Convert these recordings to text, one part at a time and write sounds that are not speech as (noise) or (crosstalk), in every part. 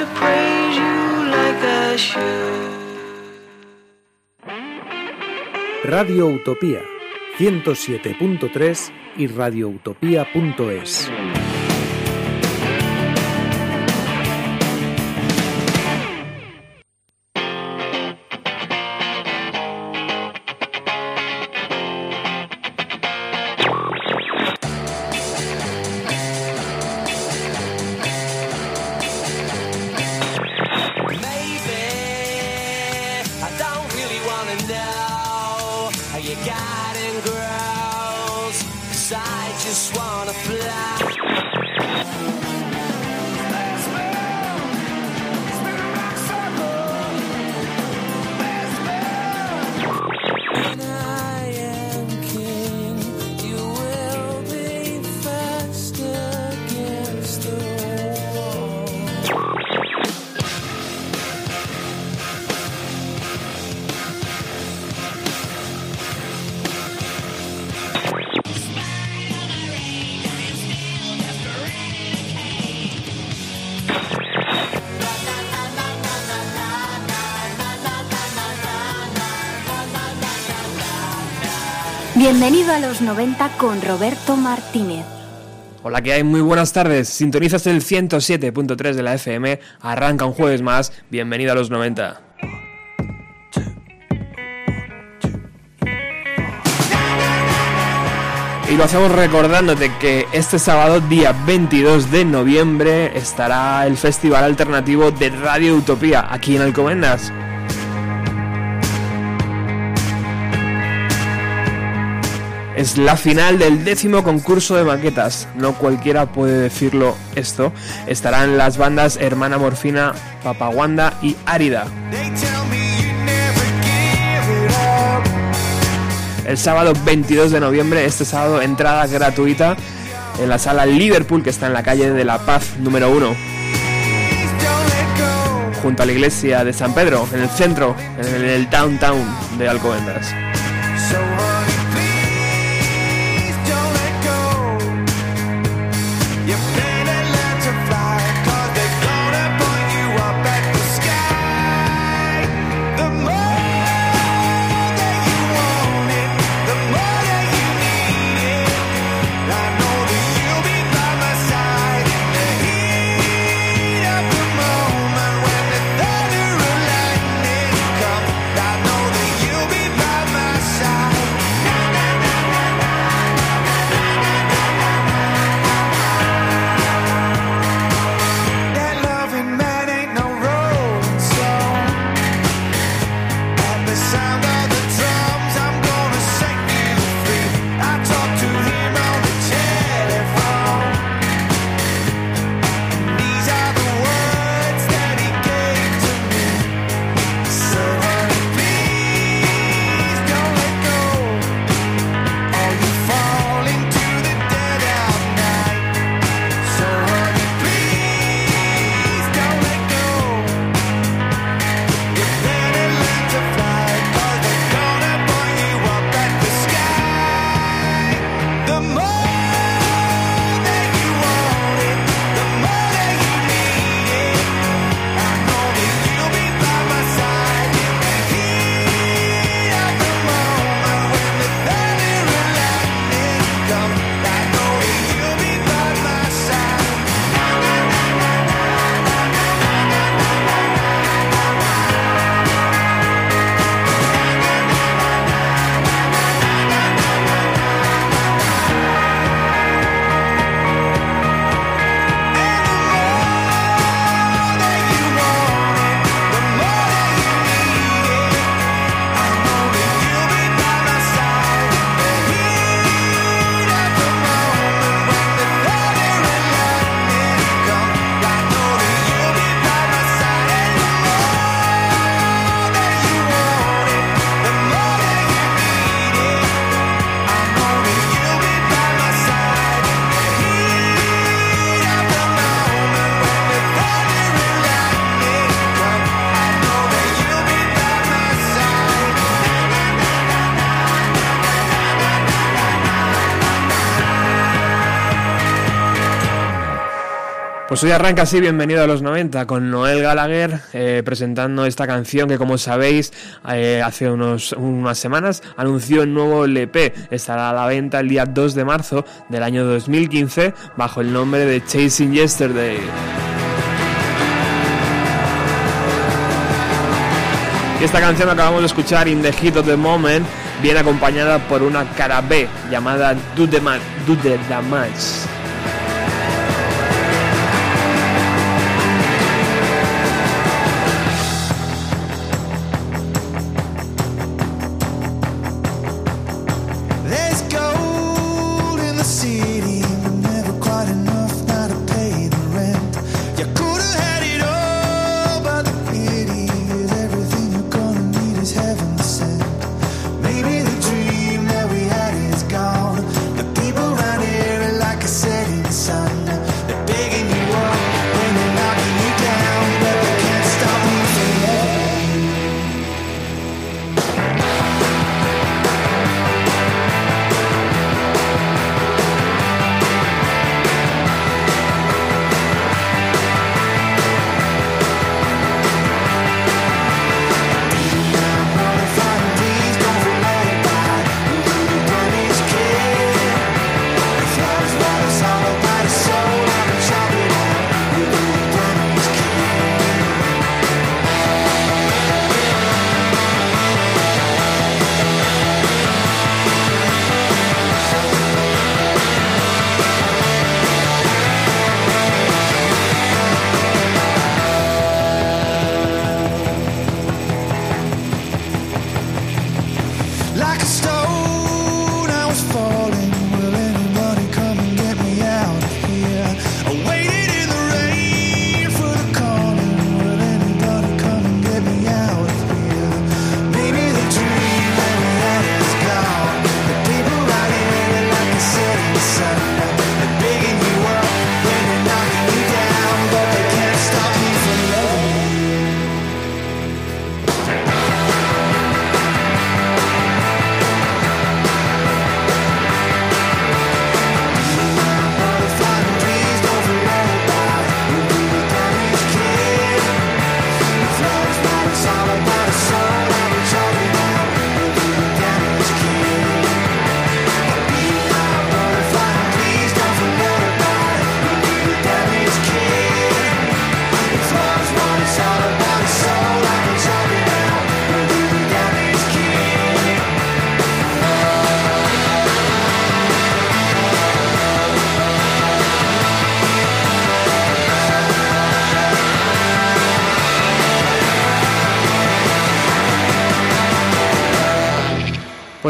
to praise you like I should. Radio Utopía 107.3 y radioutopía.es. los 90 con Roberto Martínez. Hola, que hay? Muy buenas tardes. Sintonizas el 107.3 de la FM. Arranca un jueves más. Bienvenido a los 90. Y lo hacemos recordándote que este sábado, día 22 de noviembre, estará el Festival Alternativo de Radio Utopía aquí en Alcobendas. Es la final del décimo concurso de maquetas. No cualquiera puede decirlo esto. Estarán las bandas Hermana Morfina, Papaguanda y Árida. El sábado 22 de noviembre, este sábado, entrada gratuita en la sala Liverpool que está en la calle de la Paz número 1. Junto a la iglesia de San Pedro, en el centro, en el downtown de Alcobendas. Pues hoy arranca así Bienvenido a los 90 con Noel Gallagher eh, presentando esta canción que como sabéis eh, hace unas semanas anunció el nuevo LP. Estará a la venta el día 2 de marzo del año 2015 bajo el nombre de Chasing Yesterday. Y esta canción que acabamos de escuchar, In the Heat of the Moment, viene acompañada por una cara B llamada Do the, Ma- Do the Damage.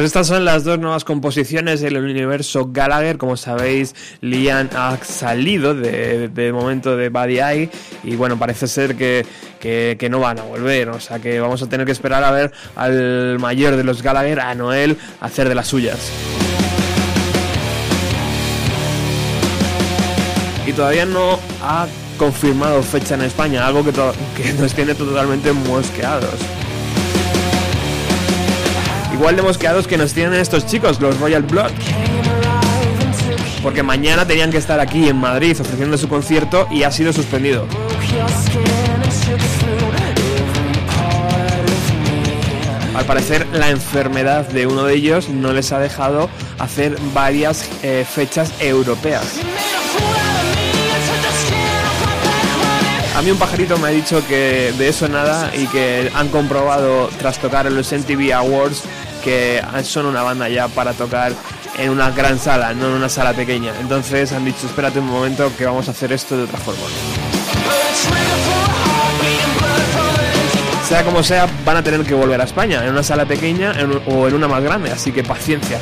Pues estas son las dos nuevas composiciones del universo Gallagher. Como sabéis, Liam ha salido de, momento de Buddy Eye y bueno, parece ser que, que- no van a volver. O sea que vamos a tener que esperar a ver al mayor de los Gallagher, a Noel, hacer de las suyas. Y todavía no ha confirmado fecha en España, algo que nos tiene totalmente mosqueados. Igual de mosqueados que nos tienen estos chicos, los Royal Blood. Porque mañana tenían que estar aquí en Madrid ofreciendo su concierto y ha sido suspendido. Al parecer la enfermedad de uno de ellos no les ha dejado hacer varias eh, fechas europeas. A mí un pajarito me ha dicho que de eso nada y que han comprobado tras tocar en los MTV Awards que son una banda ya para tocar en una gran sala, no en una sala pequeña. Entonces han dicho, espérate un momento que vamos a hacer esto de otra forma. Sea como sea, van a tener que volver a España, en una sala pequeña o en una más grande, así que paciencia.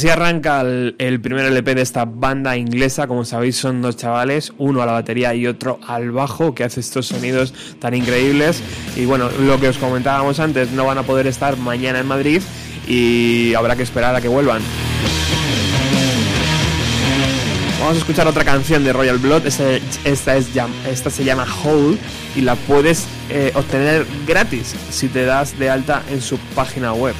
Así arranca el, primer LP de esta banda inglesa. Como sabéis, son dos chavales, uno a la batería y otro al bajo, que hace estos sonidos tan increíbles. Y bueno, lo que os comentábamos antes, no van a poder estar mañana en Madrid y habrá que esperar a que vuelvan. Vamos a escuchar otra canción de Royal Blood. Esta, esta es, esta se llama Hole y la puedes eh, obtener gratis si te das de alta en su página web.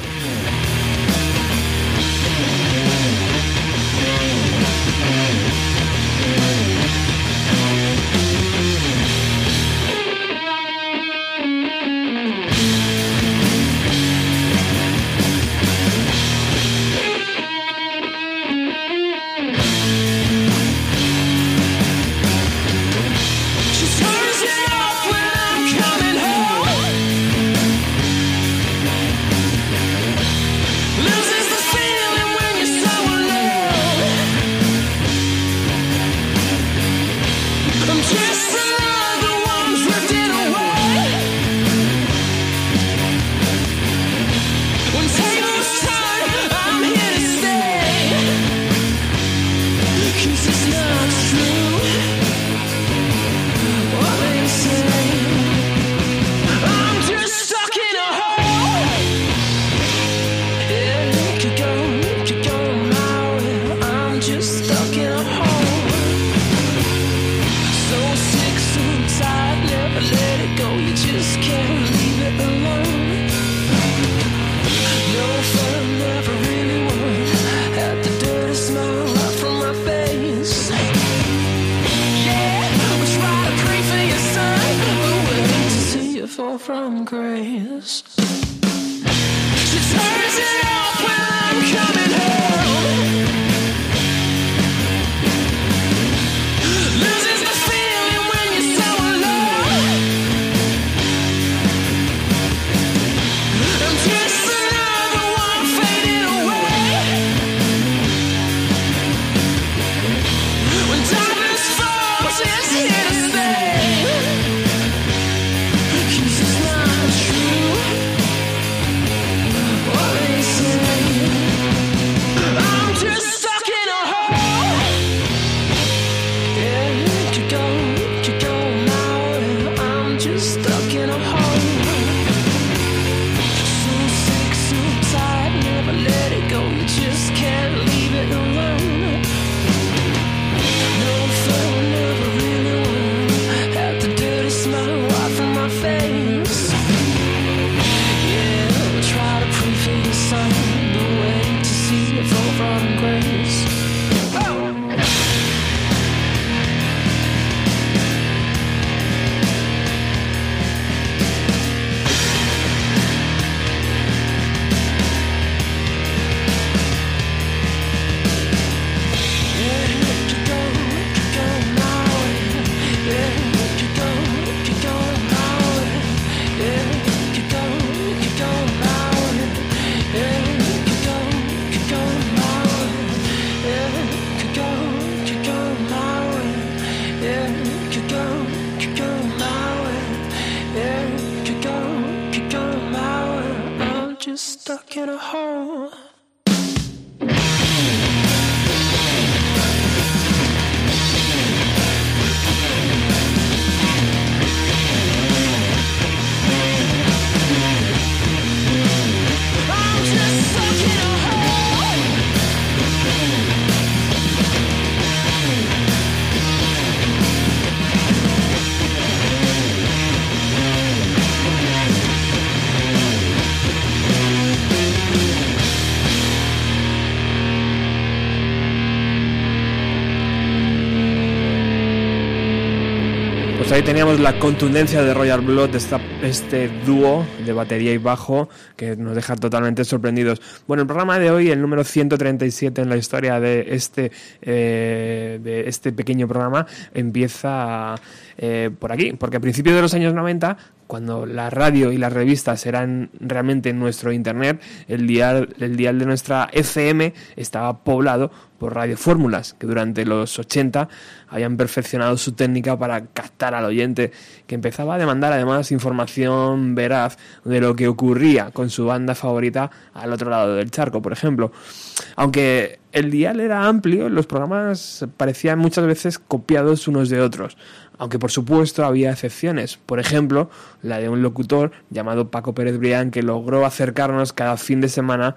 Teníamos la contundencia de Royal Blood, esta, este dúo de batería y bajo que nos deja totalmente sorprendidos. Bueno, el programa de hoy, el número 137 en la historia de este, eh, de este pequeño programa, empieza eh, por aquí, porque a principios de los años 90 cuando la radio y las revistas eran realmente nuestro internet, el dial, dial de nuestra FM estaba poblado por radiofórmulas que durante los 80 habían perfeccionado su técnica para captar al oyente, que empezaba a demandar además información veraz de lo que ocurría con su banda favorita al otro lado del charco, por ejemplo. Aunque el dial era amplio, los programas parecían muchas veces copiados unos de otros, aunque por supuesto había excepciones. Por ejemplo, la de un locutor llamado Paco Pérez Brián que logró acercarnos cada fin de semana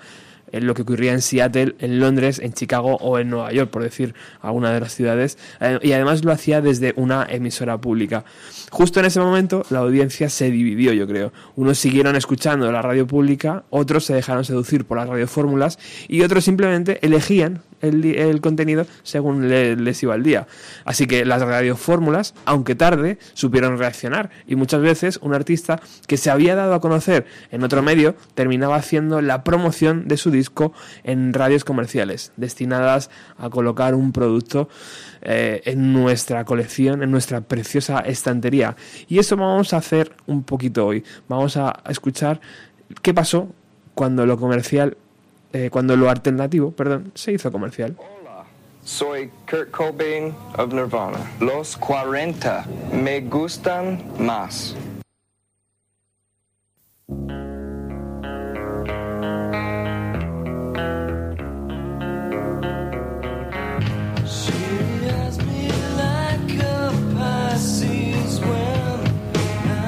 en lo que ocurría en Seattle, en Londres, en Chicago o en Nueva York, por decir alguna de las ciudades, eh, y además lo hacía desde una emisora pública. Justo en ese momento la audiencia se dividió, yo creo. Unos siguieron escuchando la radio pública, otros se dejaron seducir por las radiofórmulas y otros simplemente elegían el, contenido según le, les iba el día. Así que las radiofórmulas, aunque tarde, supieron reaccionar y muchas veces un artista que se había dado a conocer en otro medio terminaba haciendo la promoción de su disco en radios comerciales destinadas a colocar un producto eh, en nuestra colección, en nuestra preciosa estantería. Y eso vamos a hacer un poquito hoy. Vamos a escuchar qué pasó cuando lo comercial eh, cuando lo alternativo, perdón, se hizo comercial. Soy Kurt Cobain of Nirvana. Los 40 me gustan más.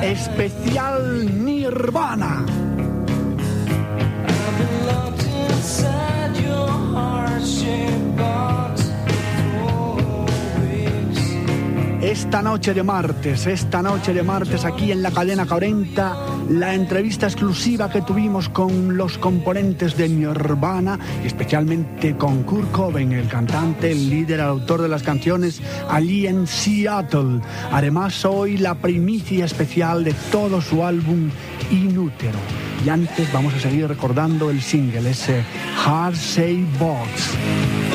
Especial Nirvana. Esta noche de martes, esta noche de martes aquí en la cadena 40, la entrevista exclusiva que tuvimos con los componentes de Nirvana, especialmente con Kurt Cobain, el cantante, el líder, el autor de las canciones, allí en Seattle. Además, hoy la primicia especial de todo su álbum Inútero. Y antes vamos a seguir recordando el single, ese Hard Say Box.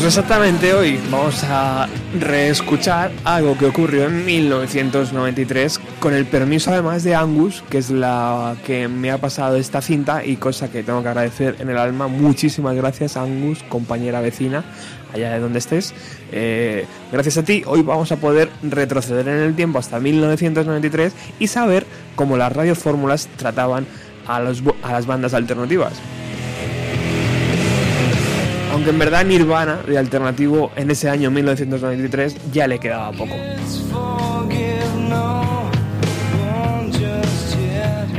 Pues exactamente hoy vamos a reescuchar algo que ocurrió en 1993 con el permiso además de Angus, que es la que me ha pasado esta cinta y cosa que tengo que agradecer en el alma. Muchísimas gracias Angus, compañera vecina, allá de donde estés. Eh, gracias a ti hoy vamos a poder retroceder en el tiempo hasta 1993 y saber cómo las radiofórmulas trataban a, los, a las bandas alternativas aunque en verdad Nirvana de alternativo en ese año 1993 ya le quedaba poco.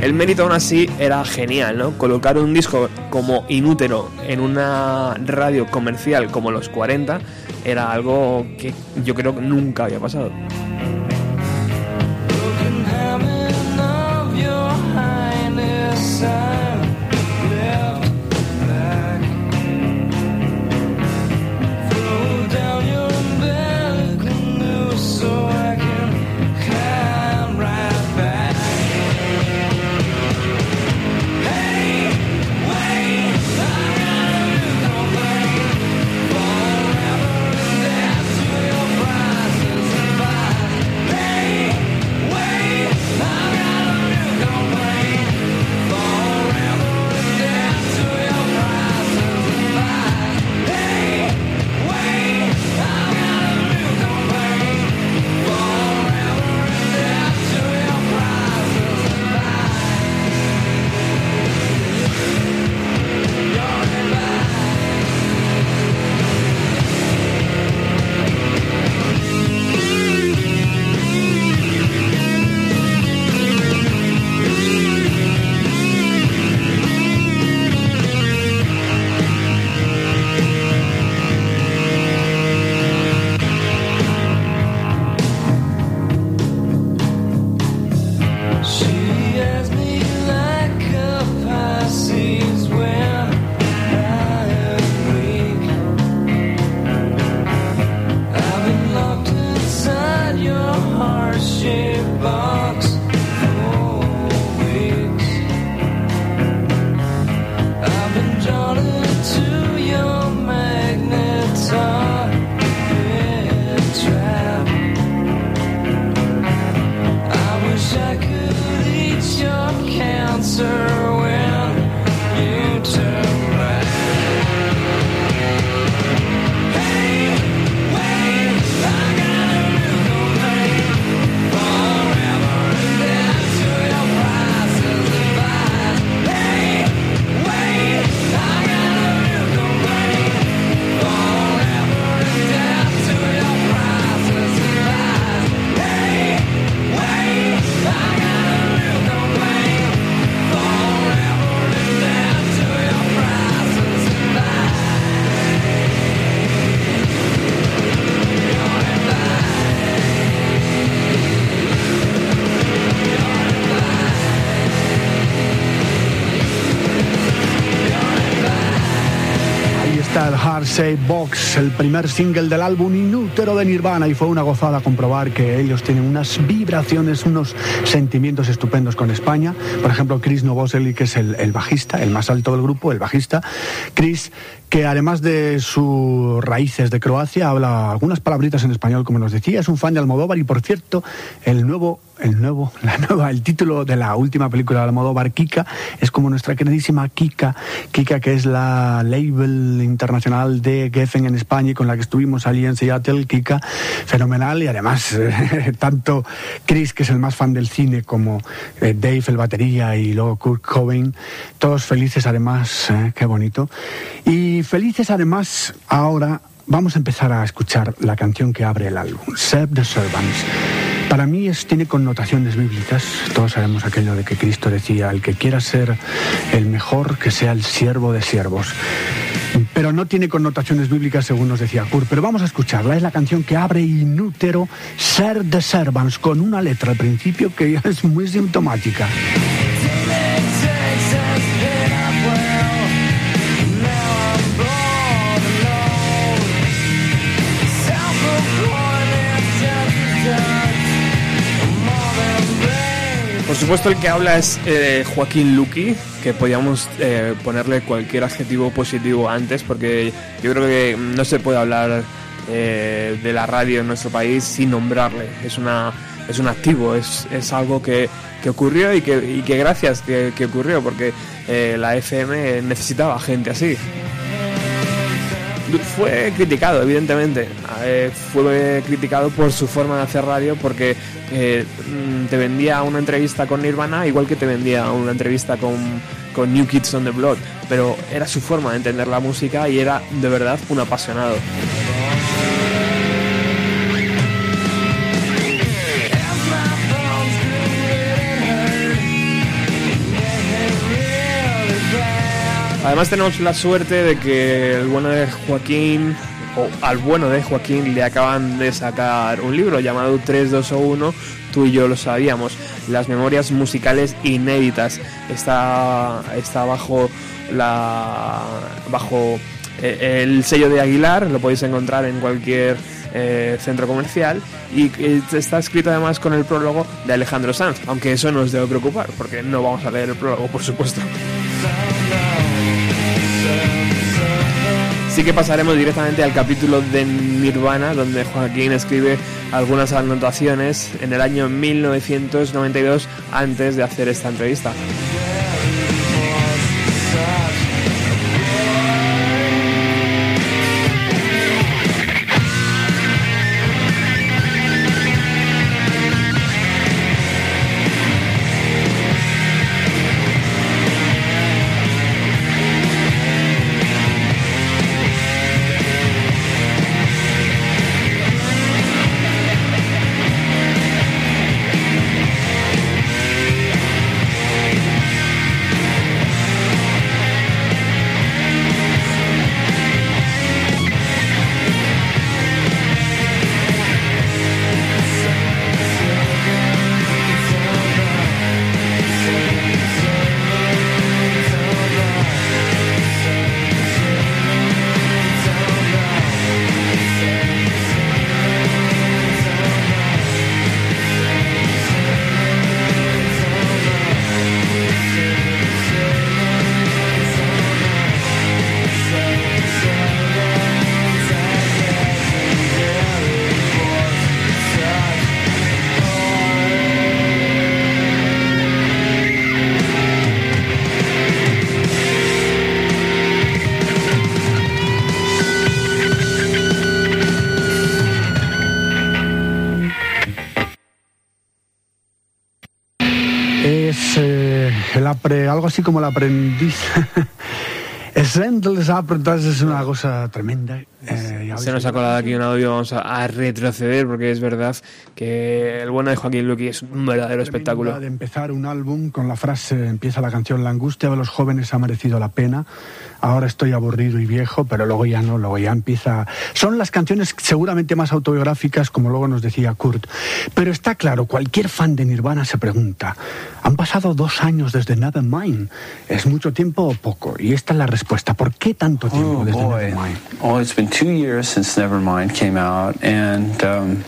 El mérito aún así era genial, ¿no? Colocar un disco como Inútero en una radio comercial como los 40 era algo que yo creo que nunca había pasado. Llamarse Box, el primer single del álbum Inútero de Nirvana y fue una gozada comprobar que ellos tienen unas vibraciones, unos sentimientos estupendos con España. Por ejemplo, Chris Novoselic, que es el, el bajista, el más alto del grupo, el bajista. Chris que además de sus raíces de Croacia habla algunas palabritas en español, como nos decía, es un fan de Almodóvar y por cierto, el nuevo, el nuevo, (laughs) la nueva, el título de la última película de Almodóvar, Kika, es como nuestra queridísima Kika, Kika que es la label internacional de Geffen en España y con la que estuvimos allí en Seattle, Kika, fenomenal y además (laughs) tanto Chris, que es el más fan del cine, como eh, Dave, el batería y luego Kurt Cobain, todos felices además, eh, qué bonito. Y felices además ahora vamos a empezar a escuchar la canción que abre el álbum, Serve the Servants. Para mí es, tiene connotaciones bíblicas. Todos sabemos aquello de que Cristo decía, el que quiera ser el mejor, que sea el siervo de siervos. Pero no tiene connotaciones bíblicas según nos decía Kurt. Pero vamos a escucharla. Es la canción que abre Inútero, Ser the Servants, con una letra al principio que (laughs) es muy sintomática. Supuesto, el que habla es eh, Joaquín Luqui, que podíamos eh, ponerle cualquier adjetivo positivo antes, porque yo creo que no se puede hablar eh, de la radio en nuestro país sin nombrarle. Es, una, es un activo, es, es algo que, que ocurrió y que, y que gracias que, ocurrió, porque eh, la FM necesitaba gente así. Fue criticado, evidentemente. Fue criticado por su forma de hacer radio porque eh, mm, te vendía una entrevista con Nirvana igual que te vendía una entrevista con, con New Kids on the Block. Pero era su forma de entender la música y era de verdad un apasionado. Además tenemos la suerte de que el bueno de Joaquín, o al bueno de Joaquín, le acaban de sacar un libro llamado 3201, tú y yo lo sabíamos, las memorias musicales inéditas. Está, está bajo la bajo eh, el sello de Aguilar, lo podéis encontrar en cualquier eh, centro comercial. Y está escrito además con el prólogo de Alejandro Sanz, aunque eso no os debe preocupar, porque no vamos a leer el prólogo, por supuesto. Sí que pasaremos directamente al capítulo de Nirvana, donde Joaquín escribe algunas anotaciones en el año 1992 antes de hacer esta entrevista. Así como (laughs) el aprendiz. Es Endless Apprentice es una cosa tremenda. Eh, Se nos ha colado la aquí un audio, vamos a, a retroceder porque es verdad que el bueno de Joaquín Luqui es un verdadero espectáculo. de empezar un álbum con la frase, empieza la canción La angustia de los jóvenes ha merecido la pena, ahora estoy aburrido y viejo, pero luego ya no, luego ya empieza... Son las canciones seguramente más autobiográficas, como luego nos decía Kurt. Pero está claro, cualquier fan de Nirvana se pregunta, han pasado dos años desde Nevermind, ¿es mucho tiempo o poco? Y esta es la respuesta, ¿por qué tanto tiempo Oh desde boy. Nevermind? Oh, it's been two years since Nevermind came out, and um,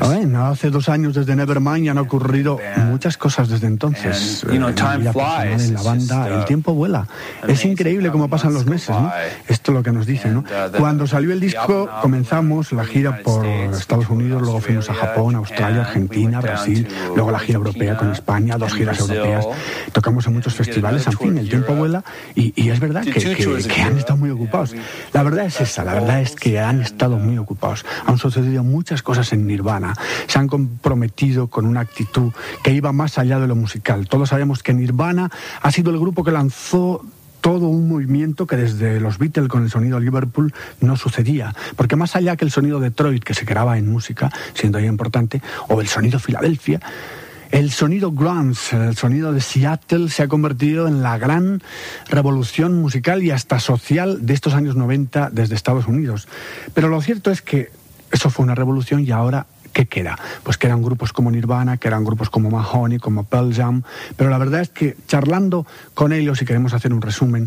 Bueno, hace dos años desde Nevermind han ocurrido muchas cosas desde entonces. And, you know, Eh, en time personal, flies. en la It's banda, just, uh, el tiempo vuela. Es increíble how cómo the pasan los meses, ¿no? Esto es lo que nos dicen, ¿no? Uh, the- Cuando salió el disco comenzamos la in the gira United por States, Estados Unidos, luego fuimos a Japón, Australia, Argentina, we went down Brasil, to luego la gira europea Argentina con España, dos giras Brazil. europeas. Tocamos en muchos festivales, en fin, tour el tiempo vuela y, y es verdad que, que- que han estado muy ocupados. La verdad es esa, la verdad es que han estado muy ocupados. Han sucedido muchas cosas en Nirvana. Se han comprometido con una actitud que iba más allá de lo musical. Todos sabemos que Nirvana ha sido el grupo que lanzó todo un movimiento que desde los Beatles con el sonido Liverpool no sucedía. Porque más allá que el sonido Detroit, que se graba en música, siendo ya importante, o el sonido Filadelfia, el sonido grunge, el sonido de Seattle se ha convertido en la gran revolución musical y hasta social de estos años 90 desde Estados Unidos. Pero lo cierto es que eso fue una revolución y ahora ¿qué queda? Pues quedan grupos como Nirvana, que eran grupos como Mahoney, como Pearl Jam, pero la verdad es que charlando con ellos, y queremos hacer un resumen,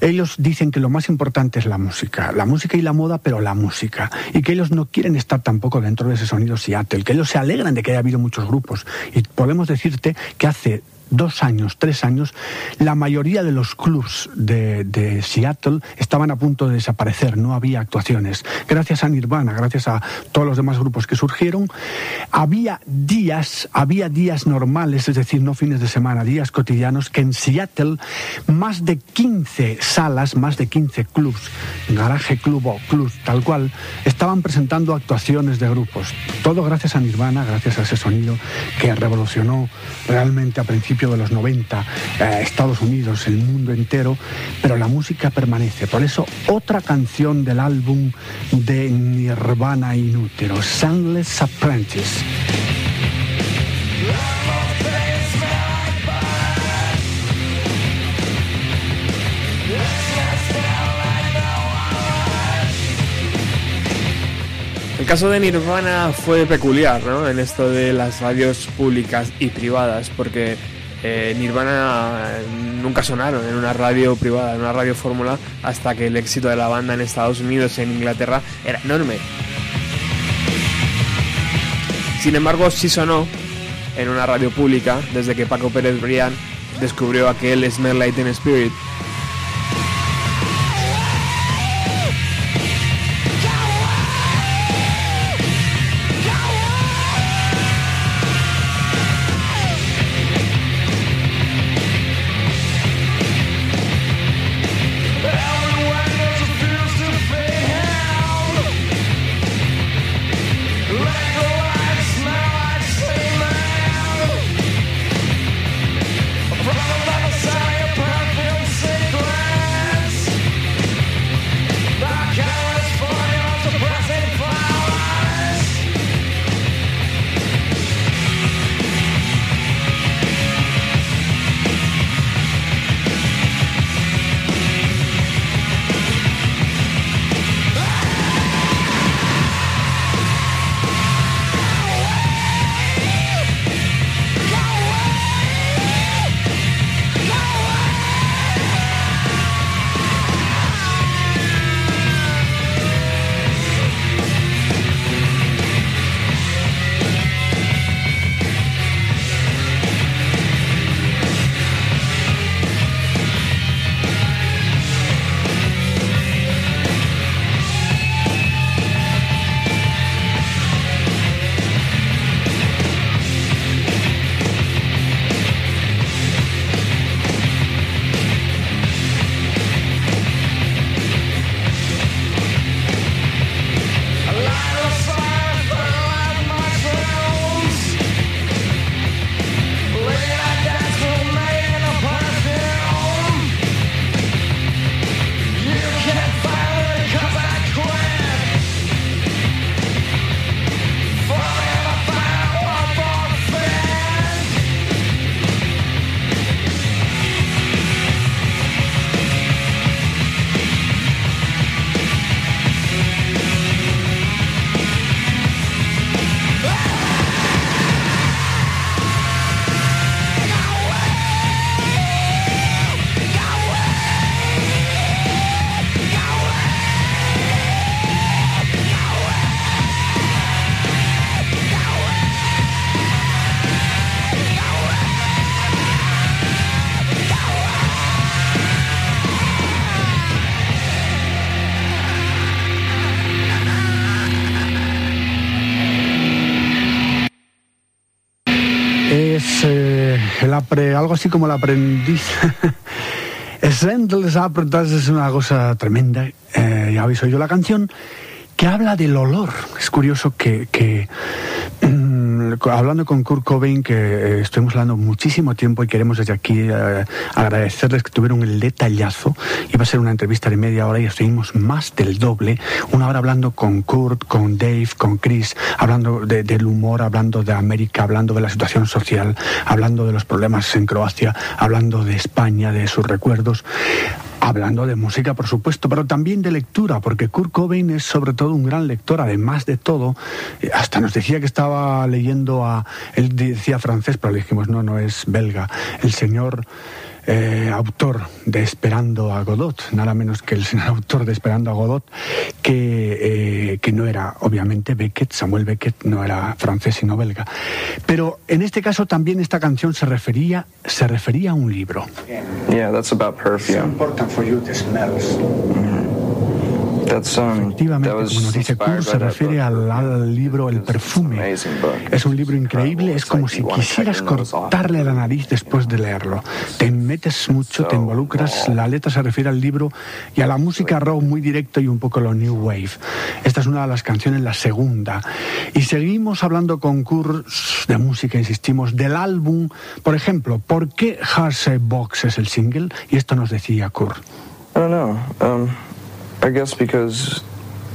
ellos dicen que lo más importante es la música, la música y la moda, pero la música, y que ellos no quieren estar tampoco dentro de ese sonido Seattle, que ellos se alegran de que haya habido muchos grupos, y podemos decirte que hace dos años, tres años, la mayoría de los clubs de, de Seattle estaban a punto de desaparecer, no había actuaciones. Gracias a Nirvana, gracias a todos los demás grupos que surgieron, había días, había días normales, es decir, no fines de semana, días cotidianos, que en Seattle más de 15 salas, más de 15 clubs, garaje club o clubs tal cual, estaban presentando actuaciones de grupos. Todo gracias a Nirvana, gracias a ese sonido que revolucionó realmente a principios de los 90 eh, Estados Unidos, el mundo entero, pero la música permanece. Por eso, otra canción del álbum de Nirvana Inútero, Soundless Apprentice. El caso de Nirvana fue peculiar, ¿no? En esto de las radios públicas y privadas, porque eh, Nirvana eh, nunca sonaron en una radio privada, en una radio fórmula, hasta que el éxito de la banda en Estados Unidos, en Inglaterra, era enorme. Sin embargo, sí sonó en una radio pública desde que Paco Pérez Brián descubrió aquel Smell Teen Spirit. Algo así como (laughs) el aprendiz. Essentials Apprentice es una cosa tremenda. Eh, ya habéis oído la canción que habla del olor. Es curioso que, que, hablando con Kurt Cobain, que eh, estuvimos hablando muchísimo tiempo y queremos desde aquí eh, agradecerles que tuvieron el detallazo. Iba a ser una entrevista de media hora y estuvimos más del doble. Una hora hablando con Kurt, con Dave, con Chris, hablando de- del humor, hablando de América, hablando de la situación social, hablando de los problemas en Croacia, hablando de España, de sus recuerdos. Hablando de música, por supuesto, pero también de lectura, porque Kurt Cobain es sobre todo un gran lector, además de todo. eh, Hasta nos decía que estaba leyendo a. Él decía francés, pero le dijimos, no, no es belga. El señor. Eh, autor de Esperando a Godot, nada menos que el señor (laughs) autor de Esperando a Godot, que, eh, que no era, obviamente, Beckett, Samuel Beckett no era francés sino belga. Pero en este caso también esta canción se refería, se refería a un libro. Yeah, that's about perfume. important for you the smells. Efectivamente, como nos dice by se refiere al, al libro El perfume. Es un libro increíble, es como si quisieras cortarle la nariz después de leerlo. Te metes mucho, te involucras, la letra se refiere al libro y a la música rock muy directo y un poco lo new wave. Esta es una de las canciones, la segunda. Y seguimos hablando con Kurt de música, insistimos, del álbum. Por ejemplo, ¿por qué Heartshaped Box es el single? Y esto nos decía Kurt. I don't know. Um, I guess because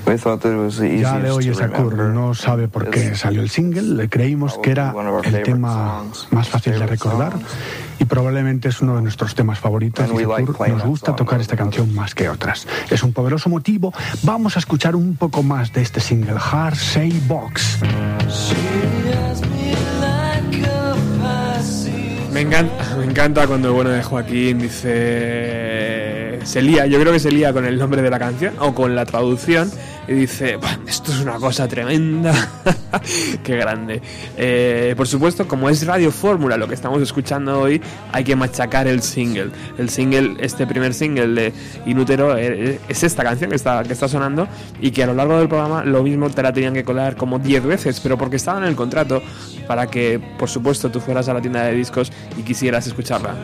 we thought that it was the Ya easiest le oyes to a Kurt, no sabe por qué salió el single, le creímos que era el tema más fácil de recordar y probablemente es uno de nuestros temas favoritos. Kurt, playing nos gusta tocar esta canción más que otras. Es un poderoso motivo. Vamos a escuchar un poco más de este single, Hard Say Box. Me encanta, me encanta cuando el bueno de Joaquín dice. Se lía, yo creo que se lía con el nombre de la canción o con la traducción y dice: "Buah, Esto es una cosa tremenda. (laughs) Qué grande. Eh, por supuesto, como es Radio Fórmula lo que estamos escuchando hoy, hay que machacar el single. El single, este primer single de Inútero, eh, es esta canción que está, que está sonando y que a lo largo del programa lo mismo te la tenían que colar como 10 veces, pero porque estaba en el contrato para que, por supuesto, tú fueras a la tienda de discos y quisieras escucharla.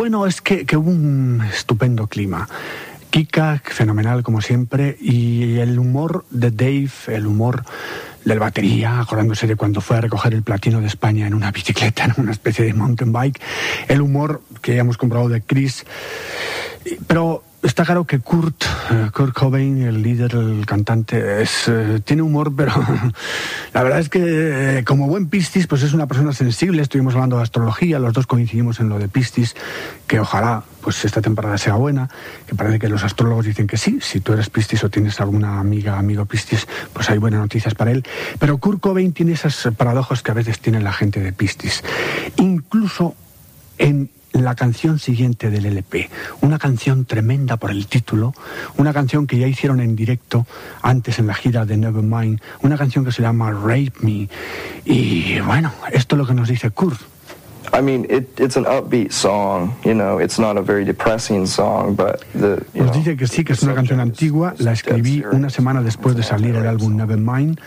Bueno es que, hubo un estupendo clima. Kika, fenomenal como siempre, y el humor de Dave, el humor del batería, acordándose de cuando fue a recoger el platino de España en una bicicleta, (laughs) en una especie de mountain bike, el humor que ya hemos comprado de Chris, pero está claro que Kurt, eh, Kurt Cobain, el líder, el cantante, es, eh, tiene humor, (laughs) pero la verdad es que eh, como buen Piscis, pues es una persona sensible. Estuvimos hablando de astrología, los dos coincidimos en lo de Piscis, que ojalá pues esta temporada sea buena, que parece que los astrólogos dicen que sí, si tú eres Piscis o tienes alguna amiga, amigo Piscis, pues hay buenas noticias para él. Pero Kurt Cobain tiene esas paradojas que a veces tiene la gente de Piscis. Incluso en la canción siguiente del LP, una canción tremenda por el título, una canción que ya hicieron en directo antes en la gira de Nevermind, una canción que se llama Rape Me. Y bueno, esto es lo que nos dice Kurt. I mean, it, it's an upbeat song. You know, it's not a very depressing song, but the. You Nos know, dice que sí, que es una canción antigua, la escribí una semana después de salir el álbum Nevermind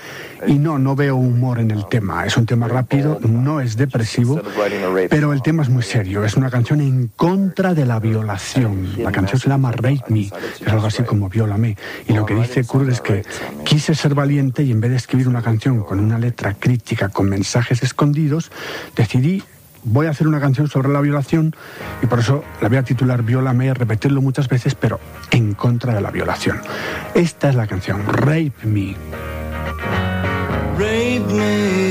y no, no veo humor en el tema, es un tema rápido, no es depresivo, pero el tema es muy serio, es una canción en contra de la violación, la canción se llama Rape Me, es algo así como Viólame, y lo que dice Kurt es que quise ser valiente y en vez de escribir una canción con una letra crítica, con mensajes escondidos, decidí voy a hacer una canción sobre la violación y por eso la voy a titular Viólame, repetirlo muchas veces, pero en contra de la violación. Esta es la canción, Rape Me. Rape me.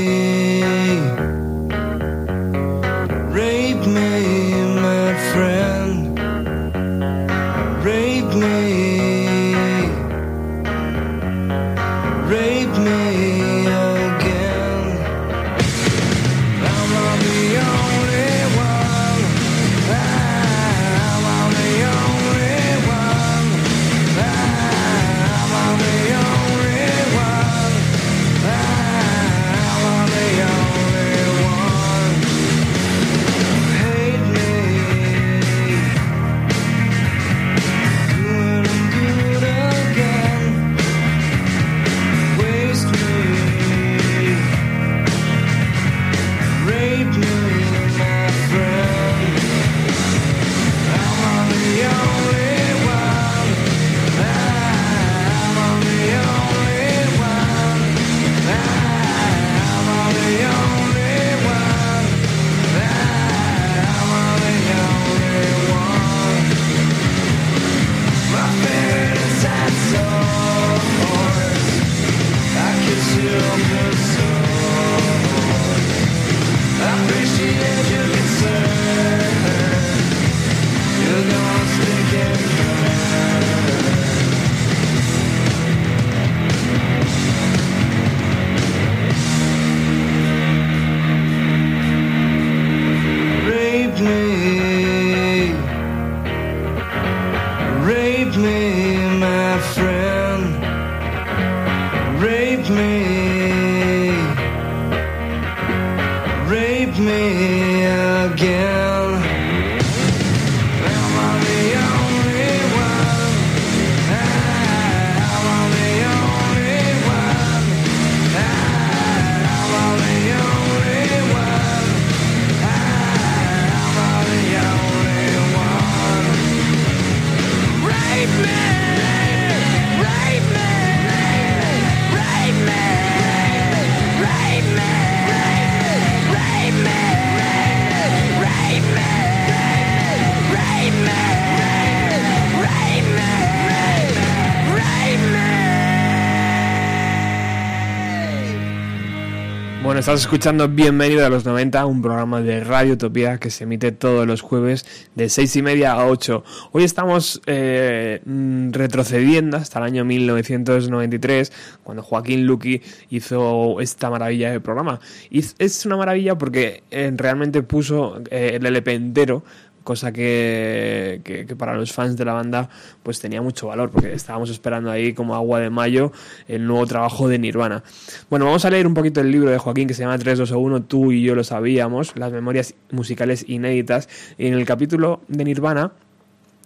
Estás escuchando Bienvenido a los 90, un programa de Radio Utopía que se emite todos los jueves de 6 y media a 8. Hoy estamos eh, mm, retrocediendo hasta el año 1993, cuando Joaquín Luqui hizo esta maravilla de programa. Y es- una maravilla porque eh, realmente puso eh, el LP entero cosa que, para los fans de la banda pues tenía mucho valor porque estábamos esperando ahí como agua de mayo el nuevo trabajo de Nirvana. Bueno, vamos a leer un poquito el libro de Joaquín que se llama 321, tú y yo lo sabíamos, las memorias musicales inéditas y en el capítulo de Nirvana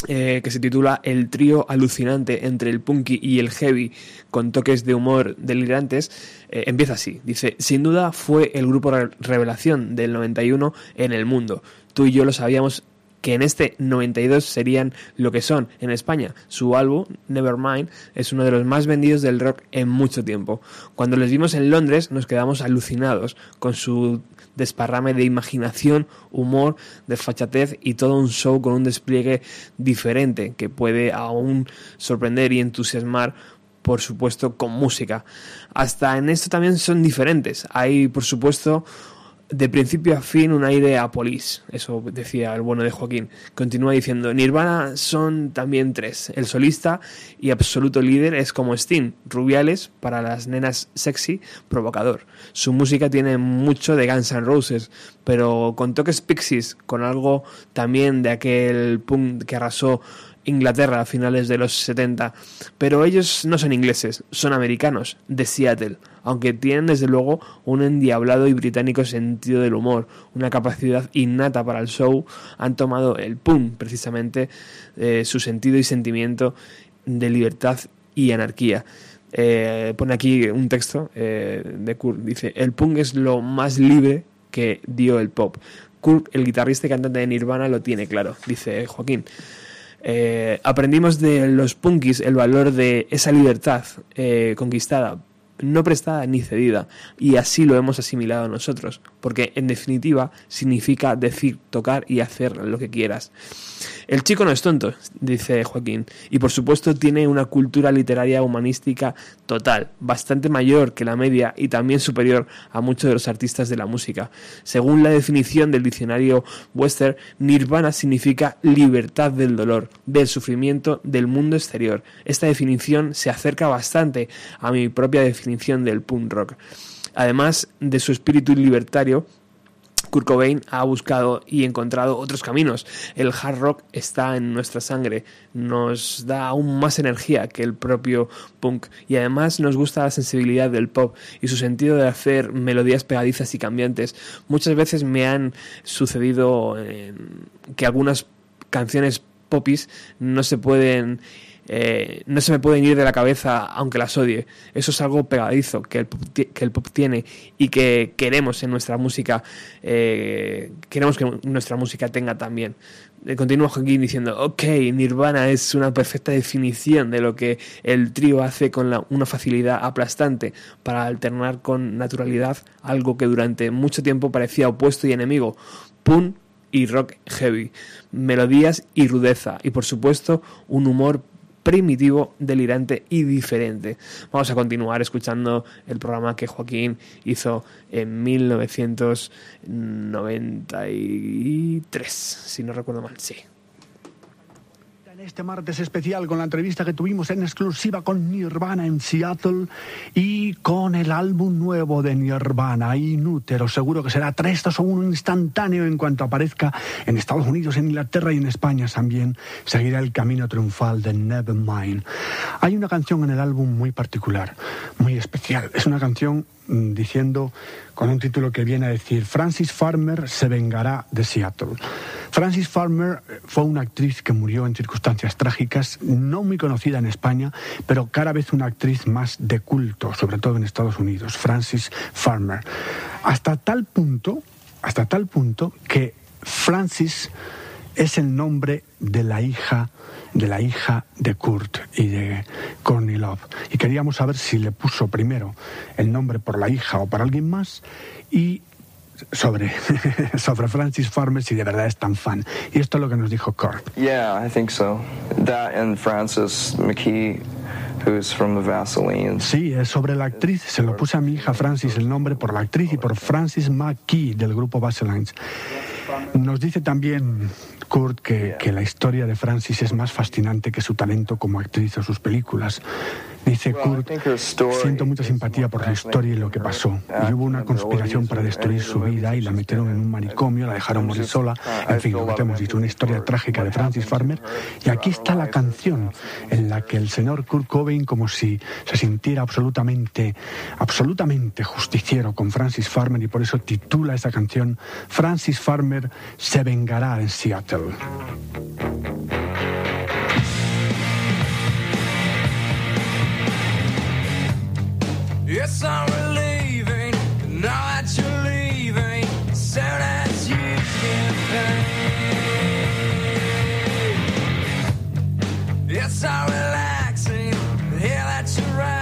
eh, que se titula El trío alucinante entre el punky y el heavy con toques de humor delirantes, eh, empieza así. Dice, sin duda fue el grupo re- revelación del 91 en el mundo. Tú y yo lo sabíamos que en este 92 serían lo que son en España. Su álbum, Nevermind, es uno de los más vendidos del rock en mucho tiempo. Cuando les vimos en Londres nos quedamos alucinados con su desparrame de imaginación, humor, desfachatez y todo un show con un despliegue diferente que puede aún sorprender y entusiasmar por supuesto con música. Hasta en esto también son diferentes. Hay por supuesto de principio a fin un aire polis, eso decía el bueno de Joaquín. Continúa diciendo, Nirvana son también tres, el solista y absoluto líder es como Sting, Rubiales para las nenas sexy, provocador. Su música tiene mucho de Guns N' Roses, pero con toques pixies, con algo también de aquel punk que arrasó Inglaterra a finales de los 70, pero ellos no son ingleses, son americanos, de Seattle, aunque tienen desde luego un endiablado y británico sentido del humor, una capacidad innata para el show, han tomado el punk precisamente eh, su sentido y sentimiento de libertad y anarquía. Eh, pone aquí un texto eh, de Kurt, dice, el punk es lo más libre que dio el pop. Kurt, el guitarrista y cantante de Nirvana, lo tiene claro, dice Joaquín. Aprendimos de los punkis el valor de esa libertad conquistada, no prestada ni cedida, y así lo hemos asimilado nosotros, porque en definitiva significa decir, tocar y hacer lo que quieras. El chico no es tonto, dice Joaquín, y por supuesto tiene una cultura literaria humanística total, bastante mayor que la media y también superior a muchos de los artistas de la música. Según la definición del diccionario Western, nirvana significa libertad del dolor, del sufrimiento, del mundo exterior. Esta definición se acerca bastante a mi propia definición del punk rock. Además de su espíritu libertario, Kurt Cobain ha buscado y encontrado otros caminos. El hard rock está en nuestra sangre, nos da aún más energía que el propio punk y además nos gusta la sensibilidad del pop y su sentido de hacer melodías pegadizas y cambiantes. Muchas veces me han sucedido eh, que algunas canciones popis no se pueden eh, no se me pueden ir de la cabeza aunque las odie. Eso es algo pegadizo que el pop, tiene y que queremos en nuestra música, eh, queremos que nuestra música tenga también. Eh, Continúa Joaquín diciendo, ok, Nirvana es una perfecta definición de lo que el trío hace con una facilidad aplastante para alternar con naturalidad algo que durante mucho tiempo parecía opuesto y enemigo. Punk y rock heavy, melodías y rudeza y por supuesto un humor primitivo, delirante y diferente. Vamos a continuar escuchando el programa que Joaquín hizo en 1993, si no recuerdo mal, sí. Este martes especial con la entrevista que tuvimos en exclusiva con Nirvana en Seattle y con el álbum nuevo de Nirvana, Inútero. Seguro que será 3, 2 o 1 instantáneo en cuanto aparezca en Estados Unidos, en Inglaterra y en España también. Seguirá el camino triunfal de Nevermind. Hay una canción en el álbum muy particular, muy especial. Es una canción mm, diciendo con un título que viene a decir Francis Farmer se vengará de Seattle. Francis Farmer eh, fue una actriz que murió en circunstancias trágicas, no muy conocida en España, pero cada vez una actriz más de culto, sobre todo en Estados Unidos, Francis Farmer. Hasta tal punto, hasta tal punto que Francis es el nombre de la hija de la hija de Kurt y de Courtney Love. Y queríamos saber si le puso primero el nombre por la hija o para alguien más y sobre, (laughs) sobre Francis Farmer si de verdad es tan fan. Y esto es lo que nos dijo Kurt. Yeah, I think so. That and Frances McKee. Sí, es sobre la actriz. Se lo puse a mi hija Francis el nombre por la actriz y por Francis McKee del grupo Vaselines. Nos dice también Kurt que, que la historia de Francis es más fascinante que su talento como actriz o sus películas. Dice Kurt, siento mucha simpatía por la historia y lo que pasó. Y hubo una conspiración para destruir su vida y la metieron en un manicomio, la dejaron morir sola. En fin, lo que te hemos dicho, una historia trágica de Francis Farmer. Y aquí está la canción en la que el señor Kurt Cobain, como si se sintiera absolutamente, absolutamente justiciero con Francis Farmer y por eso titula esa canción Francis Farmer se vengará en Seattle. It's not relieving, now that you're leaving, so as you can pay. It's not relaxing, here that you're right.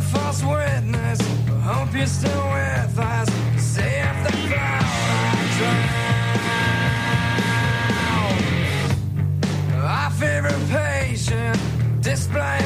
False witness. Hope you're still with us. Say if the cloud I drown. Our favorite patient, displaying